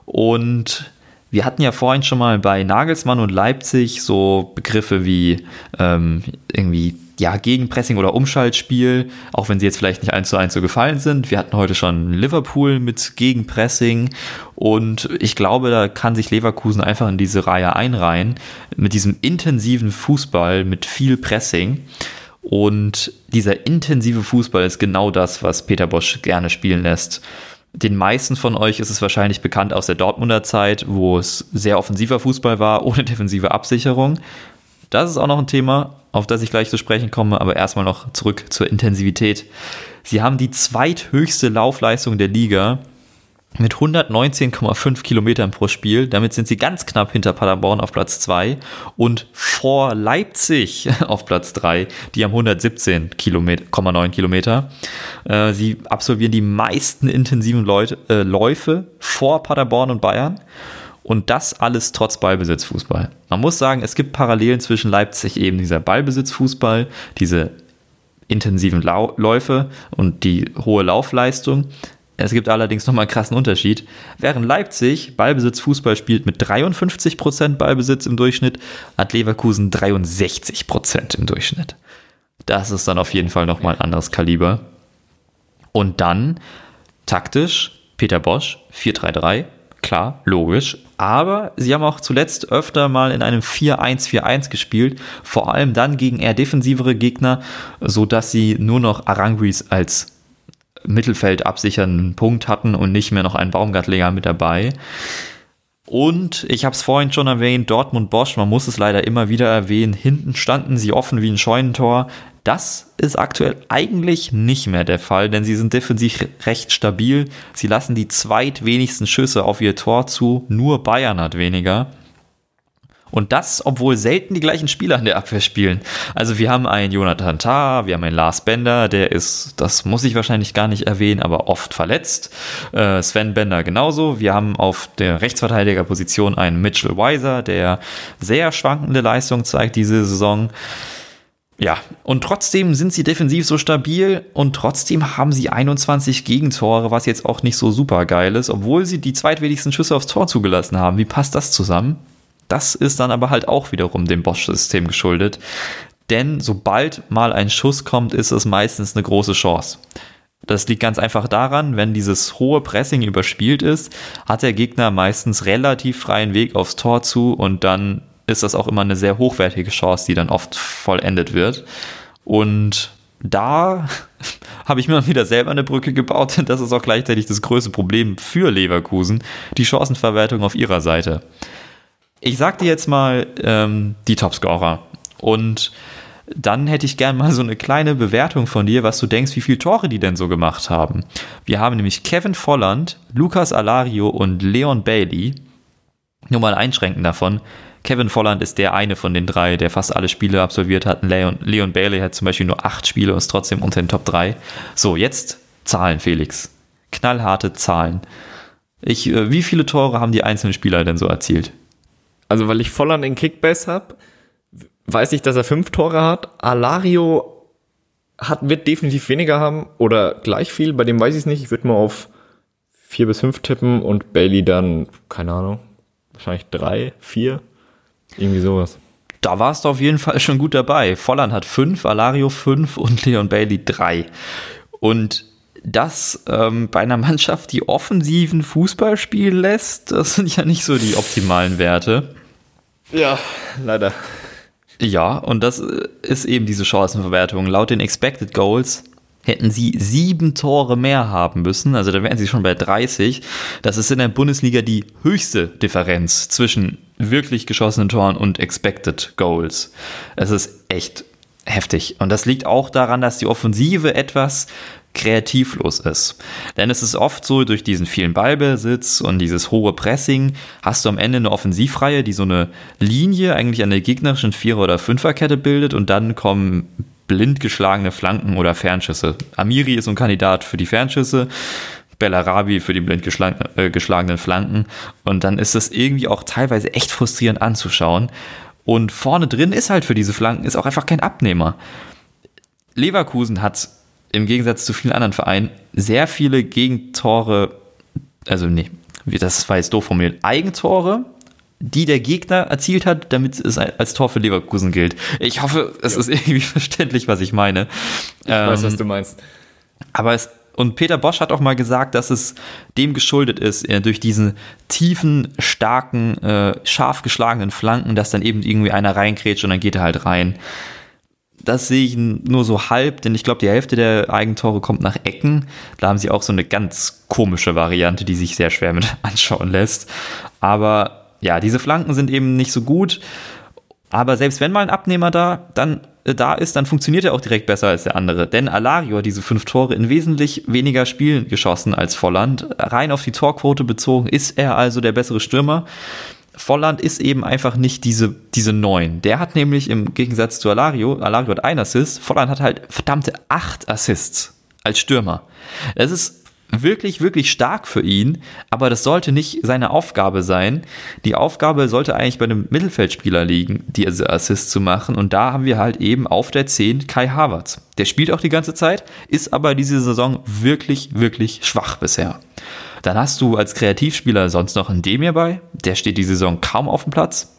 Und wir hatten ja vorhin schon mal bei Nagelsmann und Leipzig so Begriffe wie ähm, irgendwie ja, Gegenpressing oder Umschaltspiel, auch wenn sie jetzt vielleicht nicht eins zu eins so gefallen sind. Wir hatten heute schon Liverpool mit Gegenpressing und ich glaube, da kann sich Leverkusen einfach in diese Reihe einreihen mit diesem intensiven Fußball, mit viel Pressing. Und dieser intensive Fußball ist genau das, was Peter Bosch gerne spielen lässt. Den meisten von euch ist es wahrscheinlich bekannt aus der Dortmunder Zeit, wo es sehr offensiver Fußball war, ohne defensive Absicherung. Das ist auch noch ein Thema, auf das ich gleich zu sprechen komme, aber erstmal noch zurück zur Intensivität. Sie haben die zweithöchste Laufleistung der Liga mit 119,5 Kilometern pro Spiel. Damit sind sie ganz knapp hinter Paderborn auf Platz 2 und vor Leipzig auf Platz 3. Die haben 117,9 Kilometer, Kilometer. Äh, sie absolvieren die meisten intensiven Leute, äh, Läufe vor Paderborn und Bayern. Und das alles trotz Ballbesitzfußball. Man muss sagen, es gibt Parallelen zwischen Leipzig eben dieser Ballbesitzfußball, diese intensiven Lau Läufe und die hohe Laufleistung. Es gibt allerdings nochmal einen krassen Unterschied. Während Leipzig Ballbesitzfußball spielt mit 53% Ballbesitz im Durchschnitt, hat Leverkusen 63% im Durchschnitt. Das ist dann auf jeden Fall nochmal ein anderes Kaliber. Und dann taktisch Peter Bosch 4-3-3, klar, logisch. Aber sie haben auch zuletzt öfter mal in einem 4-1-4-1 gespielt, vor allem dann gegen eher defensivere Gegner, sodass sie nur noch Aranguis als Mittelfeld absichernden Punkt hatten und nicht mehr noch einen Baumgartlinger mit dabei. Und ich habe es vorhin schon erwähnt, Dortmund Bosch, man muss es leider immer wieder erwähnen, hinten standen sie offen wie ein Scheunentor. Das ist aktuell eigentlich nicht mehr der Fall, denn sie sind defensiv recht stabil. Sie lassen die zweitwenigsten Schüsse auf ihr Tor zu, nur Bayern hat weniger. Und das, obwohl selten die gleichen Spieler in der Abwehr spielen. Also wir haben einen Jonathan Tah, wir haben einen Lars Bender, der ist, das muss ich wahrscheinlich gar nicht erwähnen, aber oft verletzt. Äh, Sven Bender genauso. Wir haben auf der Rechtsverteidigerposition einen Mitchell Weiser, der sehr schwankende Leistung zeigt diese Saison. Ja, und trotzdem sind sie defensiv so stabil und trotzdem haben sie 21 Gegentore, was jetzt auch nicht so super geil ist, obwohl sie die zweitwenigsten Schüsse aufs Tor zugelassen haben. Wie passt das zusammen? Das ist dann aber halt auch wiederum dem Bosch-System geschuldet. Denn sobald mal ein Schuss kommt, ist es meistens eine große Chance. Das liegt ganz einfach daran, wenn dieses hohe Pressing überspielt ist, hat der Gegner meistens relativ freien Weg aufs Tor zu und dann ist das auch immer eine sehr hochwertige Chance, die dann oft vollendet wird. Und da habe ich mir wieder selber eine Brücke gebaut, denn das ist auch gleichzeitig das größte Problem für Leverkusen, die Chancenverwertung auf ihrer Seite. Ich sag dir jetzt mal ähm, die Topscorer. Und dann hätte ich gern mal so eine kleine Bewertung von dir, was du denkst, wie viele Tore die denn so gemacht haben. Wir haben nämlich Kevin Volland, Lukas Alario und Leon Bailey. Nur mal einschränken davon. Kevin Volland ist der eine von den drei, der fast alle Spiele absolviert hat. Leon, Leon Bailey hat zum Beispiel nur acht Spiele und ist trotzdem unter den Top 3. So, jetzt Zahlen, Felix. Knallharte Zahlen. Ich, äh, wie viele Tore haben die einzelnen Spieler denn so erzielt? Also, weil ich voll an den Kickbase habe, weiß ich, dass er fünf Tore hat. Alario hat, wird definitiv weniger haben oder gleich viel. Bei dem weiß ich es nicht. Ich würde mal auf vier bis fünf tippen und Bailey dann, keine Ahnung, wahrscheinlich drei, vier. Irgendwie sowas. Da warst du auf jeden Fall schon gut dabei. Volland hat fünf, Alario fünf und Leon Bailey drei. Und das ähm, bei einer Mannschaft, die offensiven Fußball spielen lässt, das sind ja nicht so die optimalen Werte. Ja, leider. Ja, und das ist eben diese Chancenverwertung. Laut den Expected Goals hätten sie sieben Tore mehr haben müssen. Also da wären sie schon bei 30. Das ist in der Bundesliga die höchste Differenz zwischen wirklich geschossenen Toren und Expected Goals. Es ist echt heftig. Und das liegt auch daran, dass die Offensive etwas kreativlos ist. Denn es ist oft so, durch diesen vielen Ballbesitz und dieses hohe Pressing hast du am Ende eine Offensivreihe, die so eine Linie eigentlich an der gegnerischen Vierer- oder Fünferkette bildet und dann kommen blind geschlagene Flanken oder Fernschüsse. Amiri ist ein Kandidat für die Fernschüsse. Bellarabi für die blind äh, geschlagenen Flanken. Und dann ist das irgendwie auch teilweise echt frustrierend anzuschauen. Und vorne drin ist halt für diese Flanken ist auch einfach kein Abnehmer. Leverkusen hat im Gegensatz zu vielen anderen Vereinen sehr viele Gegentore, also nee, das war jetzt doof formuliert, Eigentore, die der Gegner erzielt hat, damit es als Tor für Leverkusen gilt. Ich hoffe, es ja. ist irgendwie verständlich, was ich meine. Ich ähm, weiß, was du meinst. Aber es, und Peter Bosch hat auch mal gesagt, dass es dem geschuldet ist, äh, durch diesen tiefen, starken, äh, scharf geschlagenen Flanken, dass dann eben irgendwie einer reinkrätscht und dann geht er halt rein das sehe ich nur so halb, denn ich glaube, die Hälfte der Eigentore kommt nach Ecken. Da haben sie auch so eine ganz komische Variante, die sich sehr schwer mit anschauen lässt. Aber ja, diese Flanken sind eben nicht so gut. Aber selbst wenn mal ein Abnehmer da, dann, äh, da ist, dann funktioniert er auch direkt besser als der andere. Denn Alario hat diese fünf Tore in wesentlich weniger Spielen geschossen als Volland. Rein auf die Torquote bezogen ist er also der bessere Stürmer. Volland ist eben einfach nicht diese, diese neun. Der hat nämlich im Gegensatz zu Alario, Alario hat ein Assist, Volland hat halt verdammte acht Assists als Stürmer. Das ist wirklich, wirklich stark für ihn, aber das sollte nicht seine Aufgabe sein. Die Aufgabe sollte eigentlich bei einem Mittelfeldspieler liegen, diese Assists zu machen. Und da haben wir halt eben auf der 10 Kai Havertz. Der spielt auch die ganze Zeit, ist aber diese Saison wirklich, wirklich schwach bisher. Dann hast du als Kreativspieler sonst noch einen Demir bei, der steht die Saison kaum auf dem Platz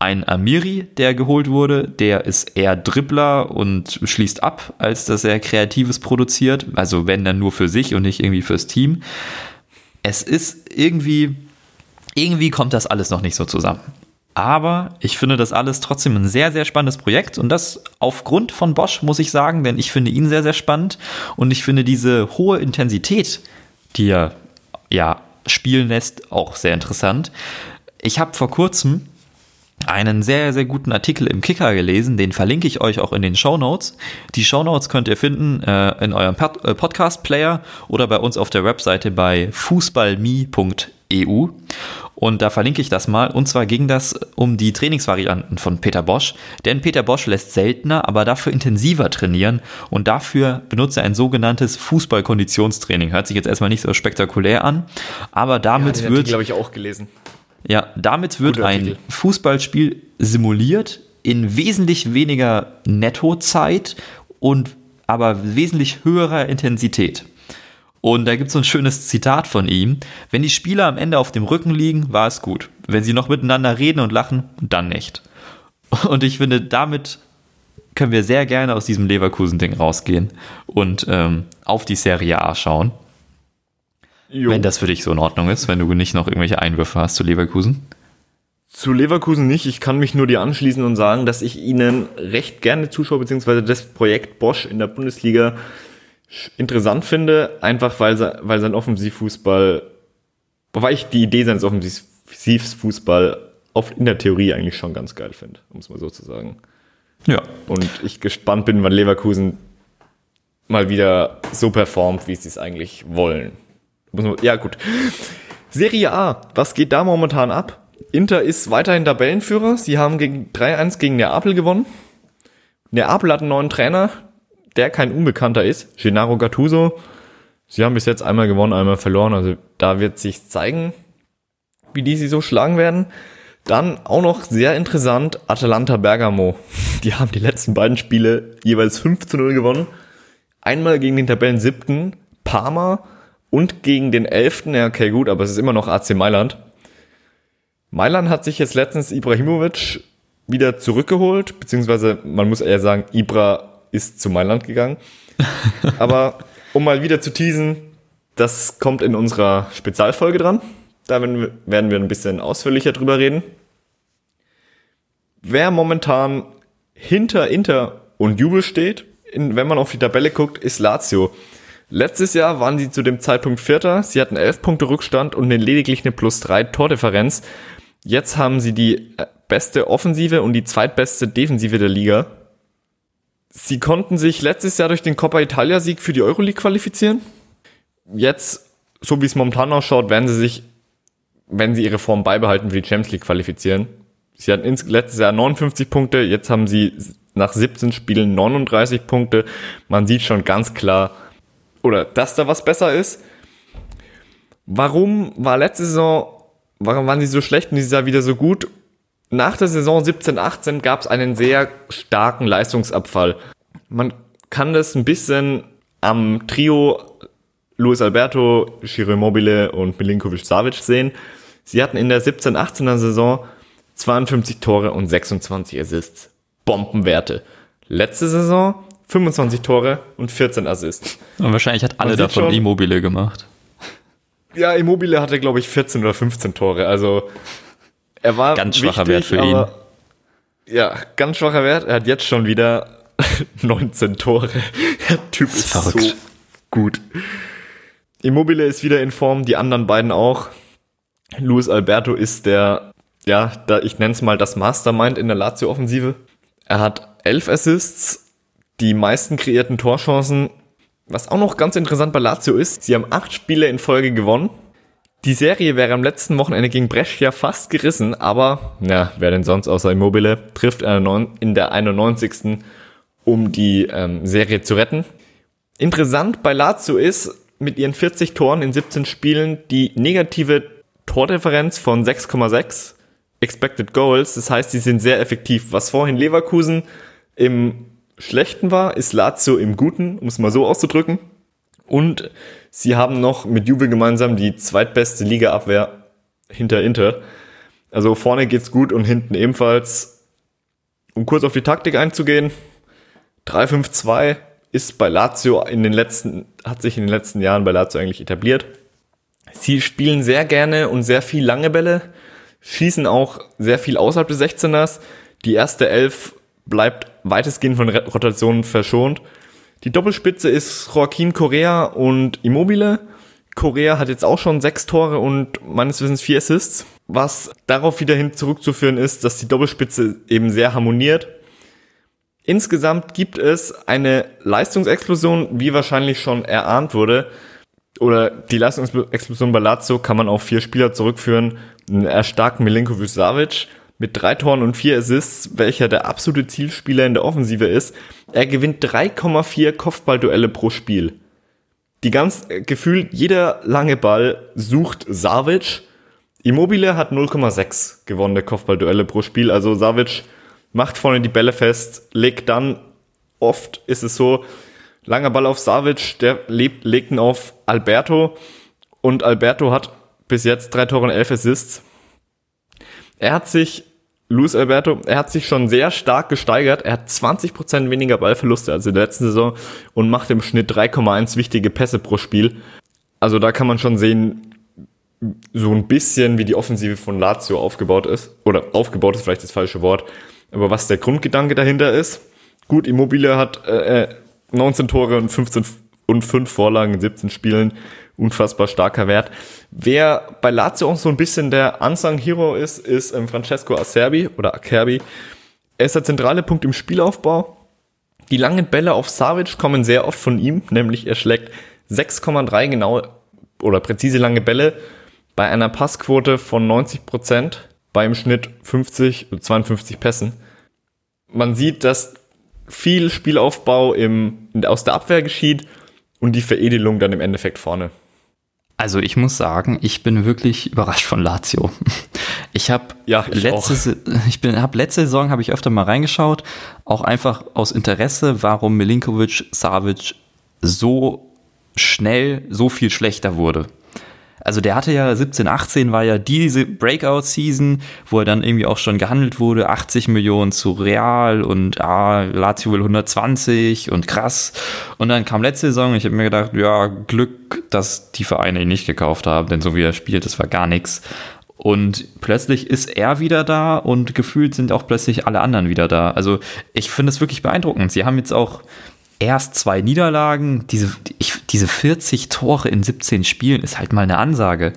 ein Amiri, der geholt wurde, der ist eher Dribbler und schließt ab, als dass er Kreatives produziert. Also wenn dann nur für sich und nicht irgendwie fürs Team. Es ist irgendwie, irgendwie kommt das alles noch nicht so zusammen. Aber ich finde das alles trotzdem ein sehr, sehr spannendes Projekt und das aufgrund von Bosch, muss ich sagen, denn ich finde ihn sehr, sehr spannend und ich finde diese hohe Intensität, die er ja spielen auch sehr interessant. Ich habe vor kurzem einen sehr, sehr guten Artikel im Kicker gelesen, den verlinke ich euch auch in den Show Notes. Die Show Notes könnt ihr finden äh, in eurem Pod äh, Podcast-Player oder bei uns auf der Webseite bei fußballme.eu. Und da verlinke ich das mal. Und zwar ging das um die Trainingsvarianten von Peter Bosch. Denn Peter Bosch lässt seltener, aber dafür intensiver trainieren. Und dafür benutzt er ein sogenanntes Fußballkonditionstraining. Hört sich jetzt erstmal nicht so spektakulär an. Aber damit ja, wird. glaube ich, auch gelesen. Ja, damit wird ein Fußballspiel simuliert in wesentlich weniger Nettozeit und aber wesentlich höherer Intensität. Und da gibt es so ein schönes Zitat von ihm. Wenn die Spieler am Ende auf dem Rücken liegen, war es gut. Wenn sie noch miteinander reden und lachen, dann nicht. Und ich finde, damit können wir sehr gerne aus diesem Leverkusen-Ding rausgehen und ähm, auf die Serie A schauen. Jo. Wenn das für dich so in Ordnung ist, wenn du nicht noch irgendwelche Einwürfe hast zu Leverkusen. Zu Leverkusen nicht. Ich kann mich nur dir anschließen und sagen, dass ich ihnen recht gerne zuschaue, beziehungsweise das Projekt Bosch in der Bundesliga interessant finde, einfach weil, weil sein Offensivfußball, wobei ich die Idee seines Offensivfußball oft in der Theorie eigentlich schon ganz geil finde, um es mal so zu sagen. Ja. Und ich gespannt bin, wann Leverkusen mal wieder so performt, wie sie es eigentlich wollen. Ja, gut. Serie A, was geht da momentan ab? Inter ist weiterhin Tabellenführer. Sie haben gegen 3-1 gegen Neapel gewonnen. Neapel hat einen neuen Trainer, der kein Unbekannter ist, Gennaro Gattuso. Sie haben bis jetzt einmal gewonnen, einmal verloren. Also da wird sich zeigen, wie die sie so schlagen werden. Dann auch noch sehr interessant, Atalanta Bergamo. Die haben die letzten beiden Spiele jeweils 5 zu 0 gewonnen. Einmal gegen den Tabellen siebten Parma und gegen den 11. Ja, okay, gut, aber es ist immer noch AC Mailand. Mailand hat sich jetzt letztens Ibrahimovic wieder zurückgeholt, beziehungsweise man muss eher sagen, Ibra ist zu Mailand gegangen. aber um mal wieder zu teasen, das kommt in unserer Spezialfolge dran. Da werden wir ein bisschen ausführlicher drüber reden. Wer momentan hinter Inter und Jubel steht, in, wenn man auf die Tabelle guckt, ist Lazio. Letztes Jahr waren sie zu dem Zeitpunkt Vierter. Sie hatten elf Punkte Rückstand und lediglich eine plus drei Tordifferenz. Jetzt haben sie die äh, beste Offensive und die zweitbeste Defensive der Liga. Sie konnten sich letztes Jahr durch den Coppa Italia Sieg für die Euroleague qualifizieren. Jetzt, so wie es momentan ausschaut, werden sie sich, wenn sie ihre Form beibehalten, für die Champions League qualifizieren. Sie hatten letztes Jahr 59 Punkte, jetzt haben sie nach 17 Spielen 39 Punkte. Man sieht schon ganz klar, oder dass da was besser ist. Warum war letzte Saison, warum waren sie so schlecht und dieses Jahr wieder so gut? Nach der Saison 17-18 gab es einen sehr starken Leistungsabfall. Man kann das ein bisschen am Trio Luis Alberto, Ciro Immobile und Milinkovic Savic sehen. Sie hatten in der 17-18er Saison 52 Tore und 26 Assists. Bombenwerte. Letzte Saison 25 Tore und 14 Assists. Und wahrscheinlich hat alle davon schon, Immobile gemacht. Ja, Immobile hatte, glaube ich, 14 oder 15 Tore. Also er war ganz schwacher wichtig, Wert für ihn. Ja, ganz schwacher Wert. Er hat jetzt schon wieder 19 Tore. Der Typ ist, ist so gut. Immobile ist wieder in Form, die anderen beiden auch. Luis Alberto ist der, ja, da, ich nenne es mal das Mastermind in der Lazio-Offensive. Er hat 11 Assists, die meisten kreierten Torchancen. Was auch noch ganz interessant bei Lazio ist, sie haben acht Spiele in Folge gewonnen. Die Serie wäre am letzten Wochenende gegen Brescia fast gerissen, aber, ja, wer denn sonst außer Immobile, trifft in der 91. um die ähm, Serie zu retten. Interessant bei Lazio ist, mit ihren 40 Toren in 17 Spielen die negative Tordifferenz von 6,6 Expected Goals. Das heißt, sie sind sehr effektiv. Was vorhin Leverkusen im Schlechten war, ist Lazio im Guten, um es mal so auszudrücken. Und sie haben noch mit Juve gemeinsam die zweitbeste Ligaabwehr hinter Inter. Also vorne geht's gut und hinten ebenfalls. Um kurz auf die Taktik einzugehen, 3-5-2 ist bei Lazio in den letzten, hat sich in den letzten Jahren bei Lazio eigentlich etabliert. Sie spielen sehr gerne und sehr viel lange Bälle, schießen auch sehr viel außerhalb des 16ers. Die erste Elf bleibt weitestgehend von Rotationen verschont. Die Doppelspitze ist Joaquin Correa und Immobile. Correa hat jetzt auch schon sechs Tore und meines Wissens vier Assists, was darauf wieder hin zurückzuführen ist, dass die Doppelspitze eben sehr harmoniert. Insgesamt gibt es eine Leistungsexplosion, wie wahrscheinlich schon erahnt wurde. Oder die Leistungsexplosion bei Lazio kann man auf vier Spieler zurückführen. Einen erstarkten Milinkovic Savic mit drei Toren und vier Assists, welcher der absolute Zielspieler in der Offensive ist. Er gewinnt 3,4 Kopfballduelle pro Spiel. Die ganz äh, gefühlt jeder lange Ball sucht Savic. Immobile hat 0,6 gewonnene Kopfballduelle pro Spiel. Also Savic macht vorne die Bälle fest, legt dann oft ist es so, langer Ball auf Savic, der lebt, legt ihn auf Alberto und Alberto hat bis jetzt drei Tore und elf Assists. Er hat sich, Luis Alberto, er hat sich schon sehr stark gesteigert. Er hat 20% weniger Ballverluste als in der letzten Saison und macht im Schnitt 3,1 wichtige Pässe pro Spiel. Also da kann man schon sehen, so ein bisschen wie die Offensive von Lazio aufgebaut ist. Oder aufgebaut ist vielleicht das falsche Wort. Aber was der Grundgedanke dahinter ist, gut, Immobile hat äh, 19 äh, Tore und 15 und 5 Vorlagen in 17 Spielen, unfassbar starker Wert. Wer bei Lazio auch so ein bisschen der Unsung Hero ist, ist ähm, Francesco Acerbi oder Acerbi. Er ist der zentrale Punkt im Spielaufbau. Die langen Bälle auf Savic kommen sehr oft von ihm, nämlich er schlägt 6,3 genau oder präzise lange Bälle bei einer Passquote von 90 Prozent beim Schnitt 50 und 52 Pässen. Man sieht, dass viel Spielaufbau im, aus der Abwehr geschieht und die Veredelung dann im Endeffekt vorne. Also ich muss sagen, ich bin wirklich überrascht von Lazio. Ich habe ja, letzte, ich bin, hab letzte Saison habe ich öfter mal reingeschaut, auch einfach aus Interesse, warum Milinkovic Savic so schnell so viel schlechter wurde. Also der hatte ja 17, 18 war ja diese Breakout-Season, wo er dann irgendwie auch schon gehandelt wurde, 80 Millionen zu Real und ah, Lazio will 120 und krass. Und dann kam letzte Saison ich habe mir gedacht, ja, Glück, dass die Vereine ihn nicht gekauft haben, denn so wie er spielt, das war gar nichts. Und plötzlich ist er wieder da und gefühlt sind auch plötzlich alle anderen wieder da. Also ich finde es wirklich beeindruckend. Sie haben jetzt auch erst zwei Niederlagen, diese, ich, diese 40 Tore in 17 Spielen ist halt mal eine Ansage.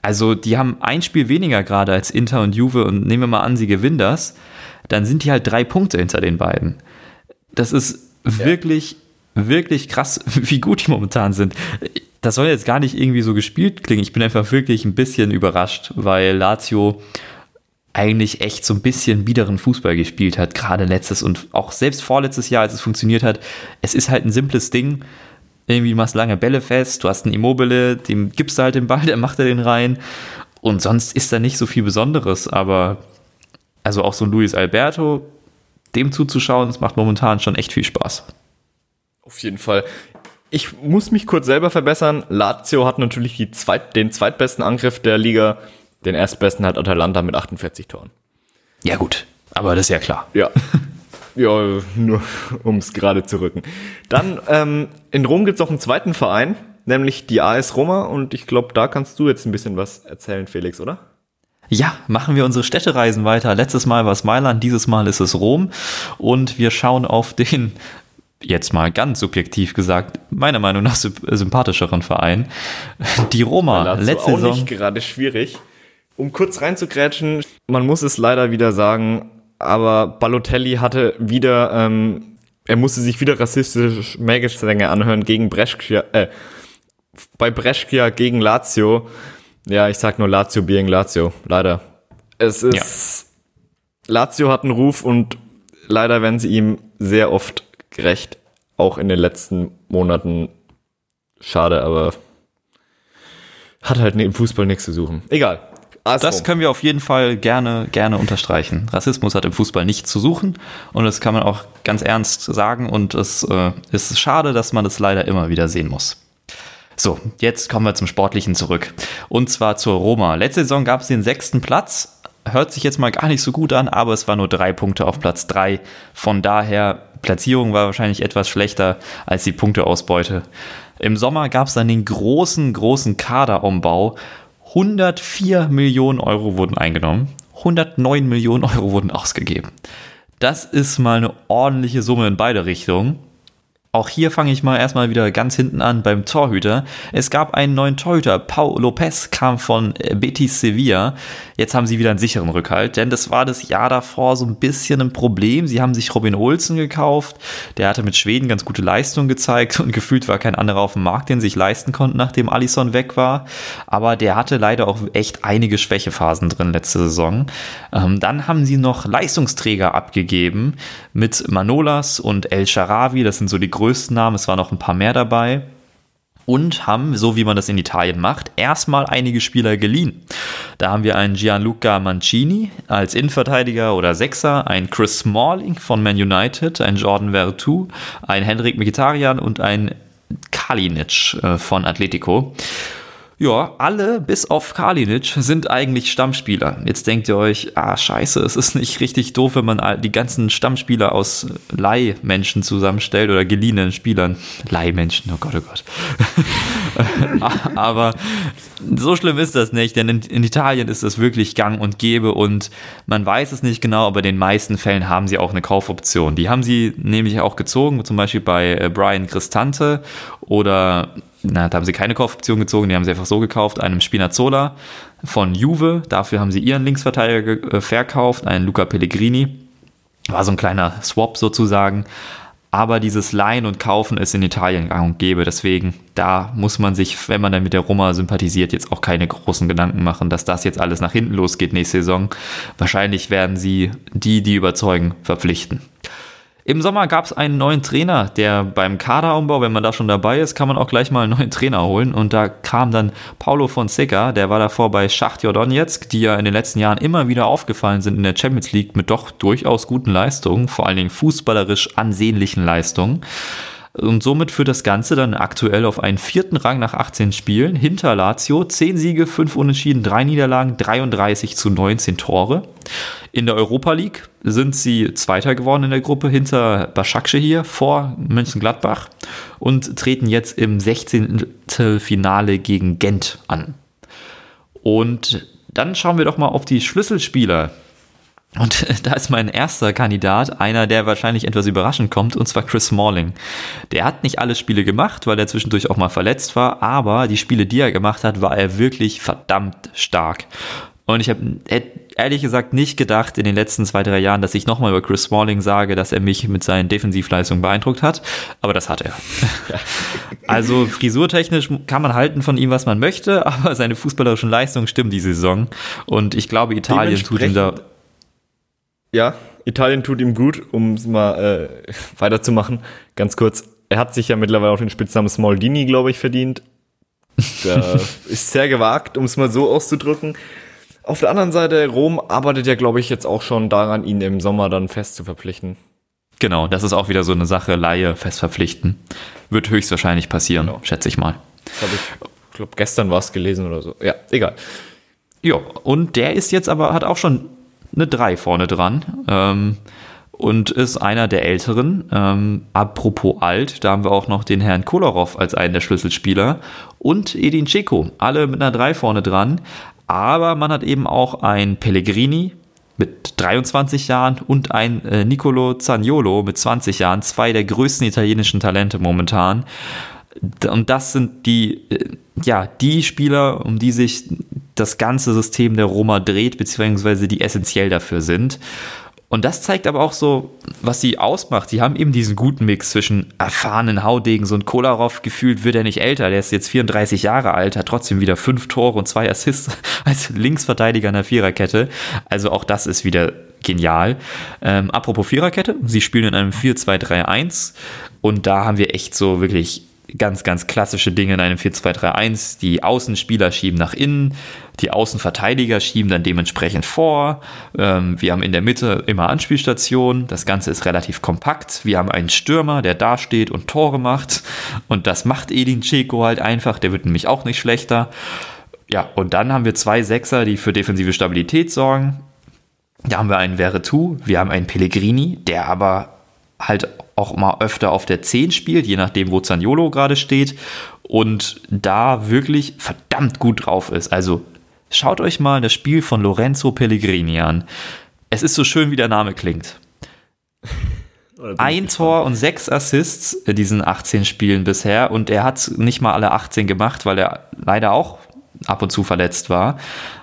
Also die haben ein Spiel weniger gerade als Inter und Juve und nehmen wir mal an, sie gewinnen das, dann sind die halt drei Punkte hinter den beiden. Das ist ja. wirklich, wirklich krass, wie gut die momentan sind. Das soll jetzt gar nicht irgendwie so gespielt klingen. Ich bin einfach wirklich ein bisschen überrascht, weil Lazio eigentlich echt so ein bisschen biederen Fußball gespielt hat, gerade letztes und auch selbst vorletztes Jahr, als es funktioniert hat. Es ist halt ein simples Ding. Irgendwie du machst lange Bälle fest, du hast einen Immobile, dem gibst du halt den Ball, der macht er den rein. Und sonst ist da nicht so viel Besonderes, aber also auch so ein Luis Alberto, dem zuzuschauen, das macht momentan schon echt viel Spaß. Auf jeden Fall. Ich muss mich kurz selber verbessern. Lazio hat natürlich zweit, den zweitbesten Angriff der Liga den erstbesten hat Atalanta mit 48 Toren. Ja, gut. Aber das ist ja klar. Ja. Ja, nur um es gerade zu rücken. Dann ähm, in Rom gibt es auch einen zweiten Verein, nämlich die AS Roma. Und ich glaube, da kannst du jetzt ein bisschen was erzählen, Felix, oder? Ja, machen wir unsere Städtereisen weiter. Letztes Mal war es Mailand, dieses Mal ist es Rom. Und wir schauen auf den, jetzt mal ganz subjektiv gesagt, meiner Meinung nach sympathischeren Verein. Die Roma. Letzte auch Saison. nicht gerade schwierig. Um kurz reinzugrätschen, man muss es leider wieder sagen, aber Balotelli hatte wieder, ähm, er musste sich wieder rassistische Mägesänge anhören gegen Brescia, äh, bei Brescia gegen Lazio. Ja, ich sag nur Lazio being Lazio, leider. Es ist, ja. Lazio hat einen Ruf und leider werden sie ihm sehr oft gerecht, auch in den letzten Monaten Schade, aber hat halt im Fußball nichts zu suchen. Egal. AS das können wir auf jeden Fall gerne, gerne unterstreichen. Rassismus hat im Fußball nichts zu suchen und das kann man auch ganz ernst sagen und es äh, ist schade, dass man das leider immer wieder sehen muss. So, jetzt kommen wir zum Sportlichen zurück. Und zwar zur Roma. Letzte Saison gab es den sechsten Platz. Hört sich jetzt mal gar nicht so gut an, aber es war nur drei Punkte auf Platz drei. Von daher, Platzierung war wahrscheinlich etwas schlechter als die Punkteausbeute. Im Sommer gab es dann den großen, großen Kaderumbau. 104 Millionen Euro wurden eingenommen. 109 Millionen Euro wurden ausgegeben. Das ist mal eine ordentliche Summe in beide Richtungen. Auch hier fange ich mal erstmal wieder ganz hinten an beim Torhüter. Es gab einen neuen Torhüter. Paul Lopez kam von äh, Betis Sevilla. Jetzt haben sie wieder einen sicheren Rückhalt, denn das war das Jahr davor so ein bisschen ein Problem. Sie haben sich Robin Olsen gekauft. Der hatte mit Schweden ganz gute Leistungen gezeigt und gefühlt war kein anderer auf dem Markt, den sich leisten konnte, nachdem Alisson weg war. Aber der hatte leider auch echt einige Schwächephasen drin letzte Saison. Ähm, dann haben sie noch Leistungsträger abgegeben mit Manolas und El Sharawi. Das sind so die größten größten Namen, es waren noch ein paar mehr dabei. Und haben, so wie man das in Italien macht, erstmal einige Spieler geliehen. Da haben wir einen Gianluca Mancini als Innenverteidiger oder Sechser, einen Chris Smalling von Man United, einen Jordan Vertu, einen Henrik Mkhitaryan und einen Kalinic äh, von Atletico. Ja, alle bis auf Kalinic sind eigentlich Stammspieler. Jetzt denkt ihr euch, ah, scheiße, es ist nicht richtig doof, wenn man die ganzen Stammspieler aus Leihmenschen zusammenstellt oder geliehenen Spielern. Leihmenschen, oh Gott, oh Gott. Aber so schlimm ist das nicht, denn in, Italien ist das wirklich gang und gäbe und man weiß es nicht genau, aber in den meisten Fällen haben sie auch eine Kaufoption. Die haben sie nämlich auch gezogen, zum Beispiel bei äh, Brian Cristante oder na, da haben sie keine Kaufoption gezogen, die haben sie einfach so gekauft, einem Spinazzola von Juve, dafür haben sie ihren Linksverteidiger äh, verkauft, einen Luca Pellegrini. War so ein kleiner Swap sozusagen. Aber dieses Leihen und Kaufen ist in Italien gang und gäbe. Deswegen, da muss man sich, wenn man dann mit der Roma sympathisiert, jetzt auch keine großen Gedanken machen, dass das jetzt alles nach hinten losgeht nächste Saison. Wahrscheinlich werden sie die, die überzeugen, verpflichten. Im Sommer gab es einen neuen Trainer, der beim Kaderumbau, wenn man da schon dabei ist, kann man auch gleich mal einen neuen Trainer holen. Und da kam dann Paulo Fonseca, der war davor bei Schachtjor Donetsk, die ja in den letzten Jahren immer wieder aufgefallen sind in der Champions League mit doch durchaus guten Leistungen, vor allen Dingen fußballerisch ansehnlichen Leistungen. Und somit führt das Ganze dann aktuell auf einen vierten Rang nach 18 Spielen hinter Lazio. 10 Siege, 5 Unentschieden, 3 Niederlagen, 33 zu 19 Tore. In der Europa League sind sie Zweiter geworden in der Gruppe hinter Başakşehir hier vor Mönchengladbach und treten jetzt im 16. Finale gegen Gent an. Und dann schauen wir doch mal auf die Schlüsselspieler und da ist mein erster Kandidat, einer, der wahrscheinlich etwas überraschend kommt, und zwar Chris Smalling. Der hat nicht alle Spiele gemacht, weil er zwischendurch auch mal verletzt war, aber die Spiele, die er gemacht hat, war er wirklich verdammt stark. Und ich habe ehrlich gesagt nicht gedacht in den letzten zwei, drei Jahren, dass ich nochmal über Chris Smalling sage, dass er mich mit seinen Defensivleistungen beeindruckt hat. Aber das hat er. Also frisurtechnisch kann man halten von ihm, was man möchte, aber seine fußballerischen Leistungen stimmen die Saison. Und ich glaube, Italien tut ihm da ja, Italien tut ihm gut, um es mal äh, weiterzumachen. Ganz kurz, er hat sich ja mittlerweile auch den Spitznamen Smaldini, glaube ich, verdient. Ist sehr gewagt, um es mal so auszudrücken. Auf der anderen Seite, Rom arbeitet ja, glaube ich, jetzt auch schon daran, ihn im Sommer dann fest zu verpflichten. Genau, das ist auch wieder so eine Sache, Laie fest verpflichten. Wird höchstwahrscheinlich passieren, genau. schätze ich mal. Das habe ich, ich glaube, gestern war es gelesen oder so. Ja, egal. Ja, und der ist jetzt aber, hat auch schon eine 3 vorne dran. Ähm, und ist einer der älteren. Ähm, apropos alt, da haben wir auch noch den Herrn Kolarov als einen der Schlüsselspieler und Edin Dzeko, alle mit einer 3 vorne dran. Aber man hat eben auch ein Pellegrini mit 23 Jahren und ein äh, Nicolo Zaniolo mit 20 Jahren, zwei der größten italienischen Talente momentan. Und das sind die, äh, ja, die Spieler, um die sich das ganze System der Roma dreht, beziehungsweise die essentiell dafür sind. Und das zeigt aber auch so, was sie ausmacht. Sie haben eben diesen guten Mix zwischen erfahrenen Haudegen. So ein Kolarov gefühlt wird er nicht älter. Der ist jetzt 34 Jahre alt, hat trotzdem wieder fünf Tore und zwei Assists als Linksverteidiger in der Viererkette. Also auch das ist wieder genial. Ähm, apropos Viererkette, sie spielen in einem 4-2-3-1 und da haben wir echt so wirklich ganz, ganz klassische Dinge in einem 4-2-3-1. Die Außenspieler schieben nach innen, die Außenverteidiger schieben dann dementsprechend vor. Ähm, wir haben in der Mitte immer Anspielstationen. Das Ganze ist relativ kompakt. Wir haben einen Stürmer, der da steht und Tore macht. Und das macht Edin Dzeko halt einfach. Der wird nämlich auch nicht schlechter. Ja, und dann haben wir zwei Sechser, die für defensive Stabilität sorgen. Da haben wir einen Veretout, wir haben einen Pellegrini, der aber halt auch mal öfter auf der 10 spielt, je nachdem, wo Zaniolo gerade steht und da wirklich verdammt gut drauf ist. Also schaut euch mal das Spiel von Lorenzo Pellegrini an. Es ist so schön, wie der Name klingt. Ein Tor und sechs Assists in diesen 18 Spielen bisher und er hat nicht mal alle 18 gemacht, weil er leider auch ab und zu verletzt war.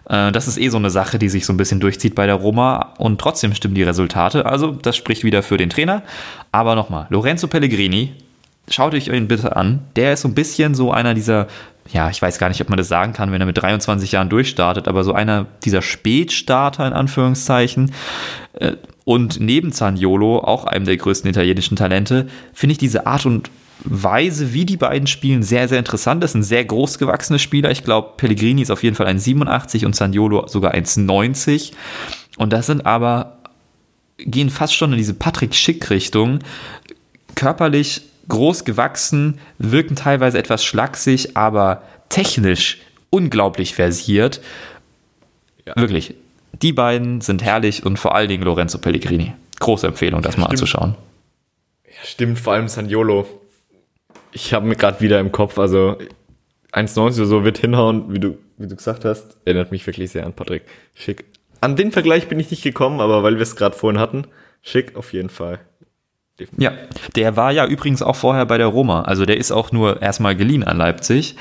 Äh, das ist eh so eine Sache, die sich so ein bisschen durchzieht bei der Roma und trotzdem stimmen die Resultate. Also das spricht wieder für den Trainer. Aber nochmal, Lorenzo Pellegrini, schaut euch ihn bitte an. Der ist so ein bisschen so einer dieser, ja, ich weiß gar nicht, ob man das sagen kann, wenn er mit 23 Jahren durchstartet, aber so einer dieser Spätstarter in Anführungszeichen. Äh, und neben Zaniolo, auch einem der größten italienischen Talente, finde ich diese Art und Weise, wie die beiden spielen, sehr, sehr interessant. Das ein sehr groß gewachsener Spieler. Ich glaube, Pellegrini ist auf jeden Fall 1,87 und Saniolo sogar 1,90. Und das sind aber, gehen fast schon in diese Patrick Schick-Richtung. Körperlich groß gewachsen, wirken teilweise etwas schlaksig, aber technisch unglaublich versiert. Ja. Wirklich. Die beiden sind herrlich und vor allen Dingen Lorenzo Pellegrini. Große Empfehlung, das ja, mal stimmt. anzuschauen. Ja, stimmt, vor allem Saniolo ich habe mir gerade wieder im Kopf, also 1,90 oder so wird hinhauen, wie du, wie du gesagt hast. Erinnert mich wirklich sehr an Patrick. Schick. An den Vergleich bin ich nicht gekommen, aber weil wir es gerade vorhin hatten, schick auf jeden Fall. Ja, der war ja übrigens auch vorher bei der Roma. Also der ist auch nur erstmal geliehen an Leipzig.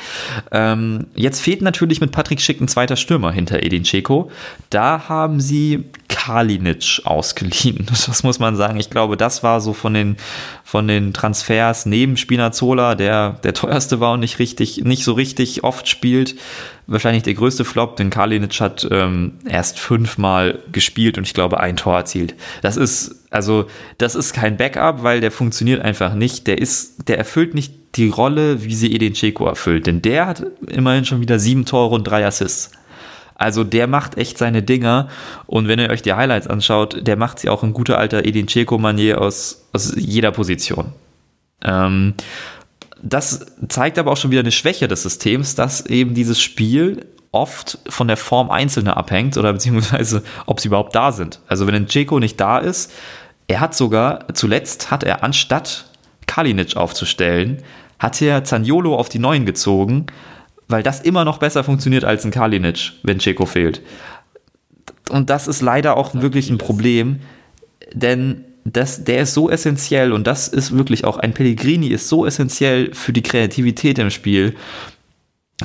Ähm, jetzt fehlt natürlich mit Patrick Schick ein zweiter Stürmer hinter Edin Dzeko. Da haben sie Kalinic ausgeliehen. Das muss man sagen. Ich glaube, das war so von den, von den Transfers neben Spinazzola, der der teuerste war und nicht richtig, nicht so richtig oft spielt. Wahrscheinlich der größte Flop, denn Kalinic hat ähm, erst fünfmal gespielt und ich glaube ein Tor erzielt. Das ist, also, das ist kein Backup, weil der funktioniert einfach nicht. Der ist, der erfüllt nicht die Rolle, wie sie Edin Dzeko erfüllt. Denn der hat immerhin schon wieder sieben Tore und drei Assists. Also der macht echt seine Dinger und wenn ihr euch die Highlights anschaut, der macht sie auch in guter alter Edin Dzeko-Manier aus, aus jeder Position. Ähm, das zeigt aber auch schon wieder eine Schwäche des Systems, dass eben dieses Spiel oft von der Form Einzelner abhängt oder beziehungsweise ob sie überhaupt da sind. Also wenn ein Dzeko nicht da ist, er hat sogar, zuletzt hat er anstatt Kalinic aufzustellen, hat er Zaniolo auf die Neuen gezogen, weil das immer noch besser funktioniert als ein Kalinic, wenn Checo fehlt. Und das ist leider auch wirklich ein Problem, denn das, der ist so essentiell und das ist wirklich auch ein Pellegrini ist so essentiell für die Kreativität im Spiel.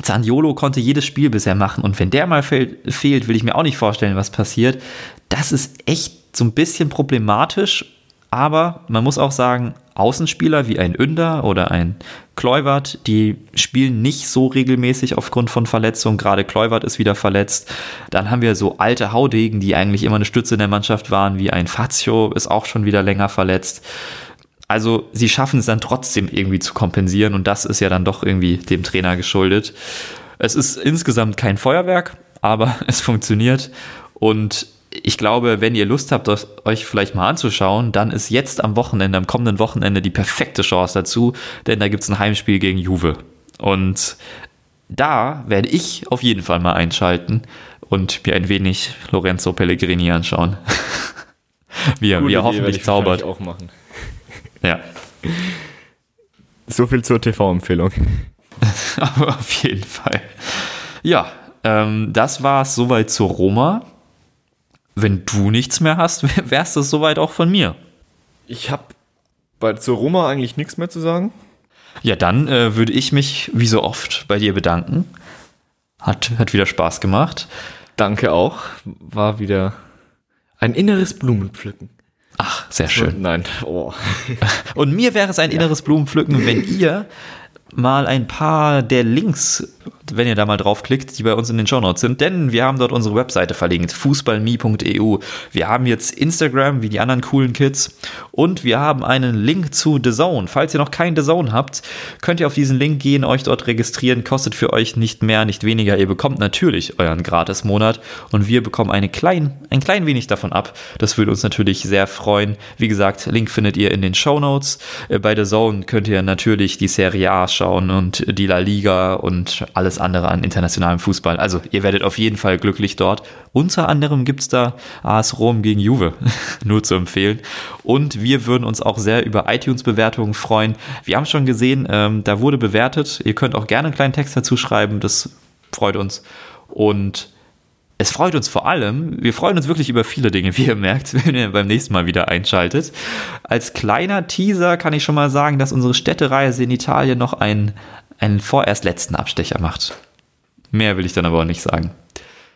Zaniolo konnte jedes Spiel bisher machen und wenn der mal fehlt, will ich mir auch nicht vorstellen, was passiert. Das ist echt so ein bisschen problematisch, aber man muss auch sagen, Außenspieler wie ein Ünder oder ein Kluivert, die spielen nicht so regelmäßig aufgrund von Verletzungen. Gerade Kluivert ist wieder verletzt. Dann haben wir so alte Haudegen, die eigentlich immer eine Stütze in der Mannschaft waren, wie ein Fazio ist auch schon wieder länger verletzt. Also sie schaffen es dann trotzdem irgendwie zu kompensieren und das ist ja dann doch irgendwie dem Trainer geschuldet. Es ist insgesamt kein Feuerwerk, aber es funktioniert und ich glaube, wenn ihr Lust habt, euch vielleicht mal anzuschauen, dann ist jetzt am Wochenende, am kommenden Wochenende die perfekte Chance dazu, denn da gibt es ein Heimspiel gegen Juve. Und da werde ich auf jeden Fall mal einschalten und mir ein wenig Lorenzo Pellegrini anschauen. wie er, wie er hoffentlich zaubert. auch machen. Ja. So viel zur TV-Empfehlung. Aber auf jeden Fall. Ja, ähm, das war es soweit zur Roma wenn du nichts mehr hast, wär's das soweit auch von mir. Ich habe bei zur Roma eigentlich nichts mehr zu sagen. Ja, dann äh, würde ich mich wie so oft bei dir bedanken. Hat, hat wieder Spaß gemacht. Danke auch. War wieder ein inneres Blumenpflücken. Ach, sehr schön. Nein. Oh. Und mir wäre es ein inneres Blumenpflücken, wenn ihr mal ein paar der Links wenn ihr da mal draufklickt, die bei uns in den Shownotes sind, denn wir haben dort unsere Webseite verlinkt, fußballme.eu. Wir haben jetzt Instagram, wie die anderen coolen Kids, und wir haben einen Link zu The Zone. Falls ihr noch keinen The Zone habt, könnt ihr auf diesen Link gehen, euch dort registrieren, kostet für euch nicht mehr, nicht weniger. Ihr bekommt natürlich euren Gratis-Monat und wir bekommen eine klein, ein klein wenig davon ab. Das würde uns natürlich sehr freuen. Wie gesagt, Link findet ihr in den Shownotes. Äh, bei The Zone könnt ihr natürlich die Serie A schauen und die La Liga und alles andere an internationalem Fußball. Also ihr werdet auf jeden Fall glücklich dort. Unter anderem gibt es da AS Rom gegen Juve, nur zu empfehlen. Und wir würden uns auch sehr über iTunes-Bewertungen freuen. Wir haben schon gesehen, ähm, da wurde bewertet. Ihr könnt auch gerne einen kleinen Text dazu schreiben, das freut uns. Und es freut uns vor allem, wir freuen uns wirklich über viele Dinge, wie ihr merkt, wenn ihr beim nächsten Mal wieder einschaltet. Als kleiner Teaser kann ich schon mal sagen, dass unsere Städtereise in Italien noch einen, einen vorerst letzten Abstecher macht. Mehr will ich dann aber auch nicht sagen.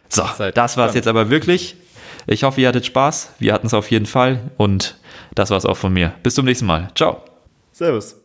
So, das war es jetzt aber wirklich. Ich hoffe, ihr hattet Spaß. Wir hatten es auf jeden Fall. Und das war es auch von mir. Bis zum nächsten Mal. Ciao. Servus.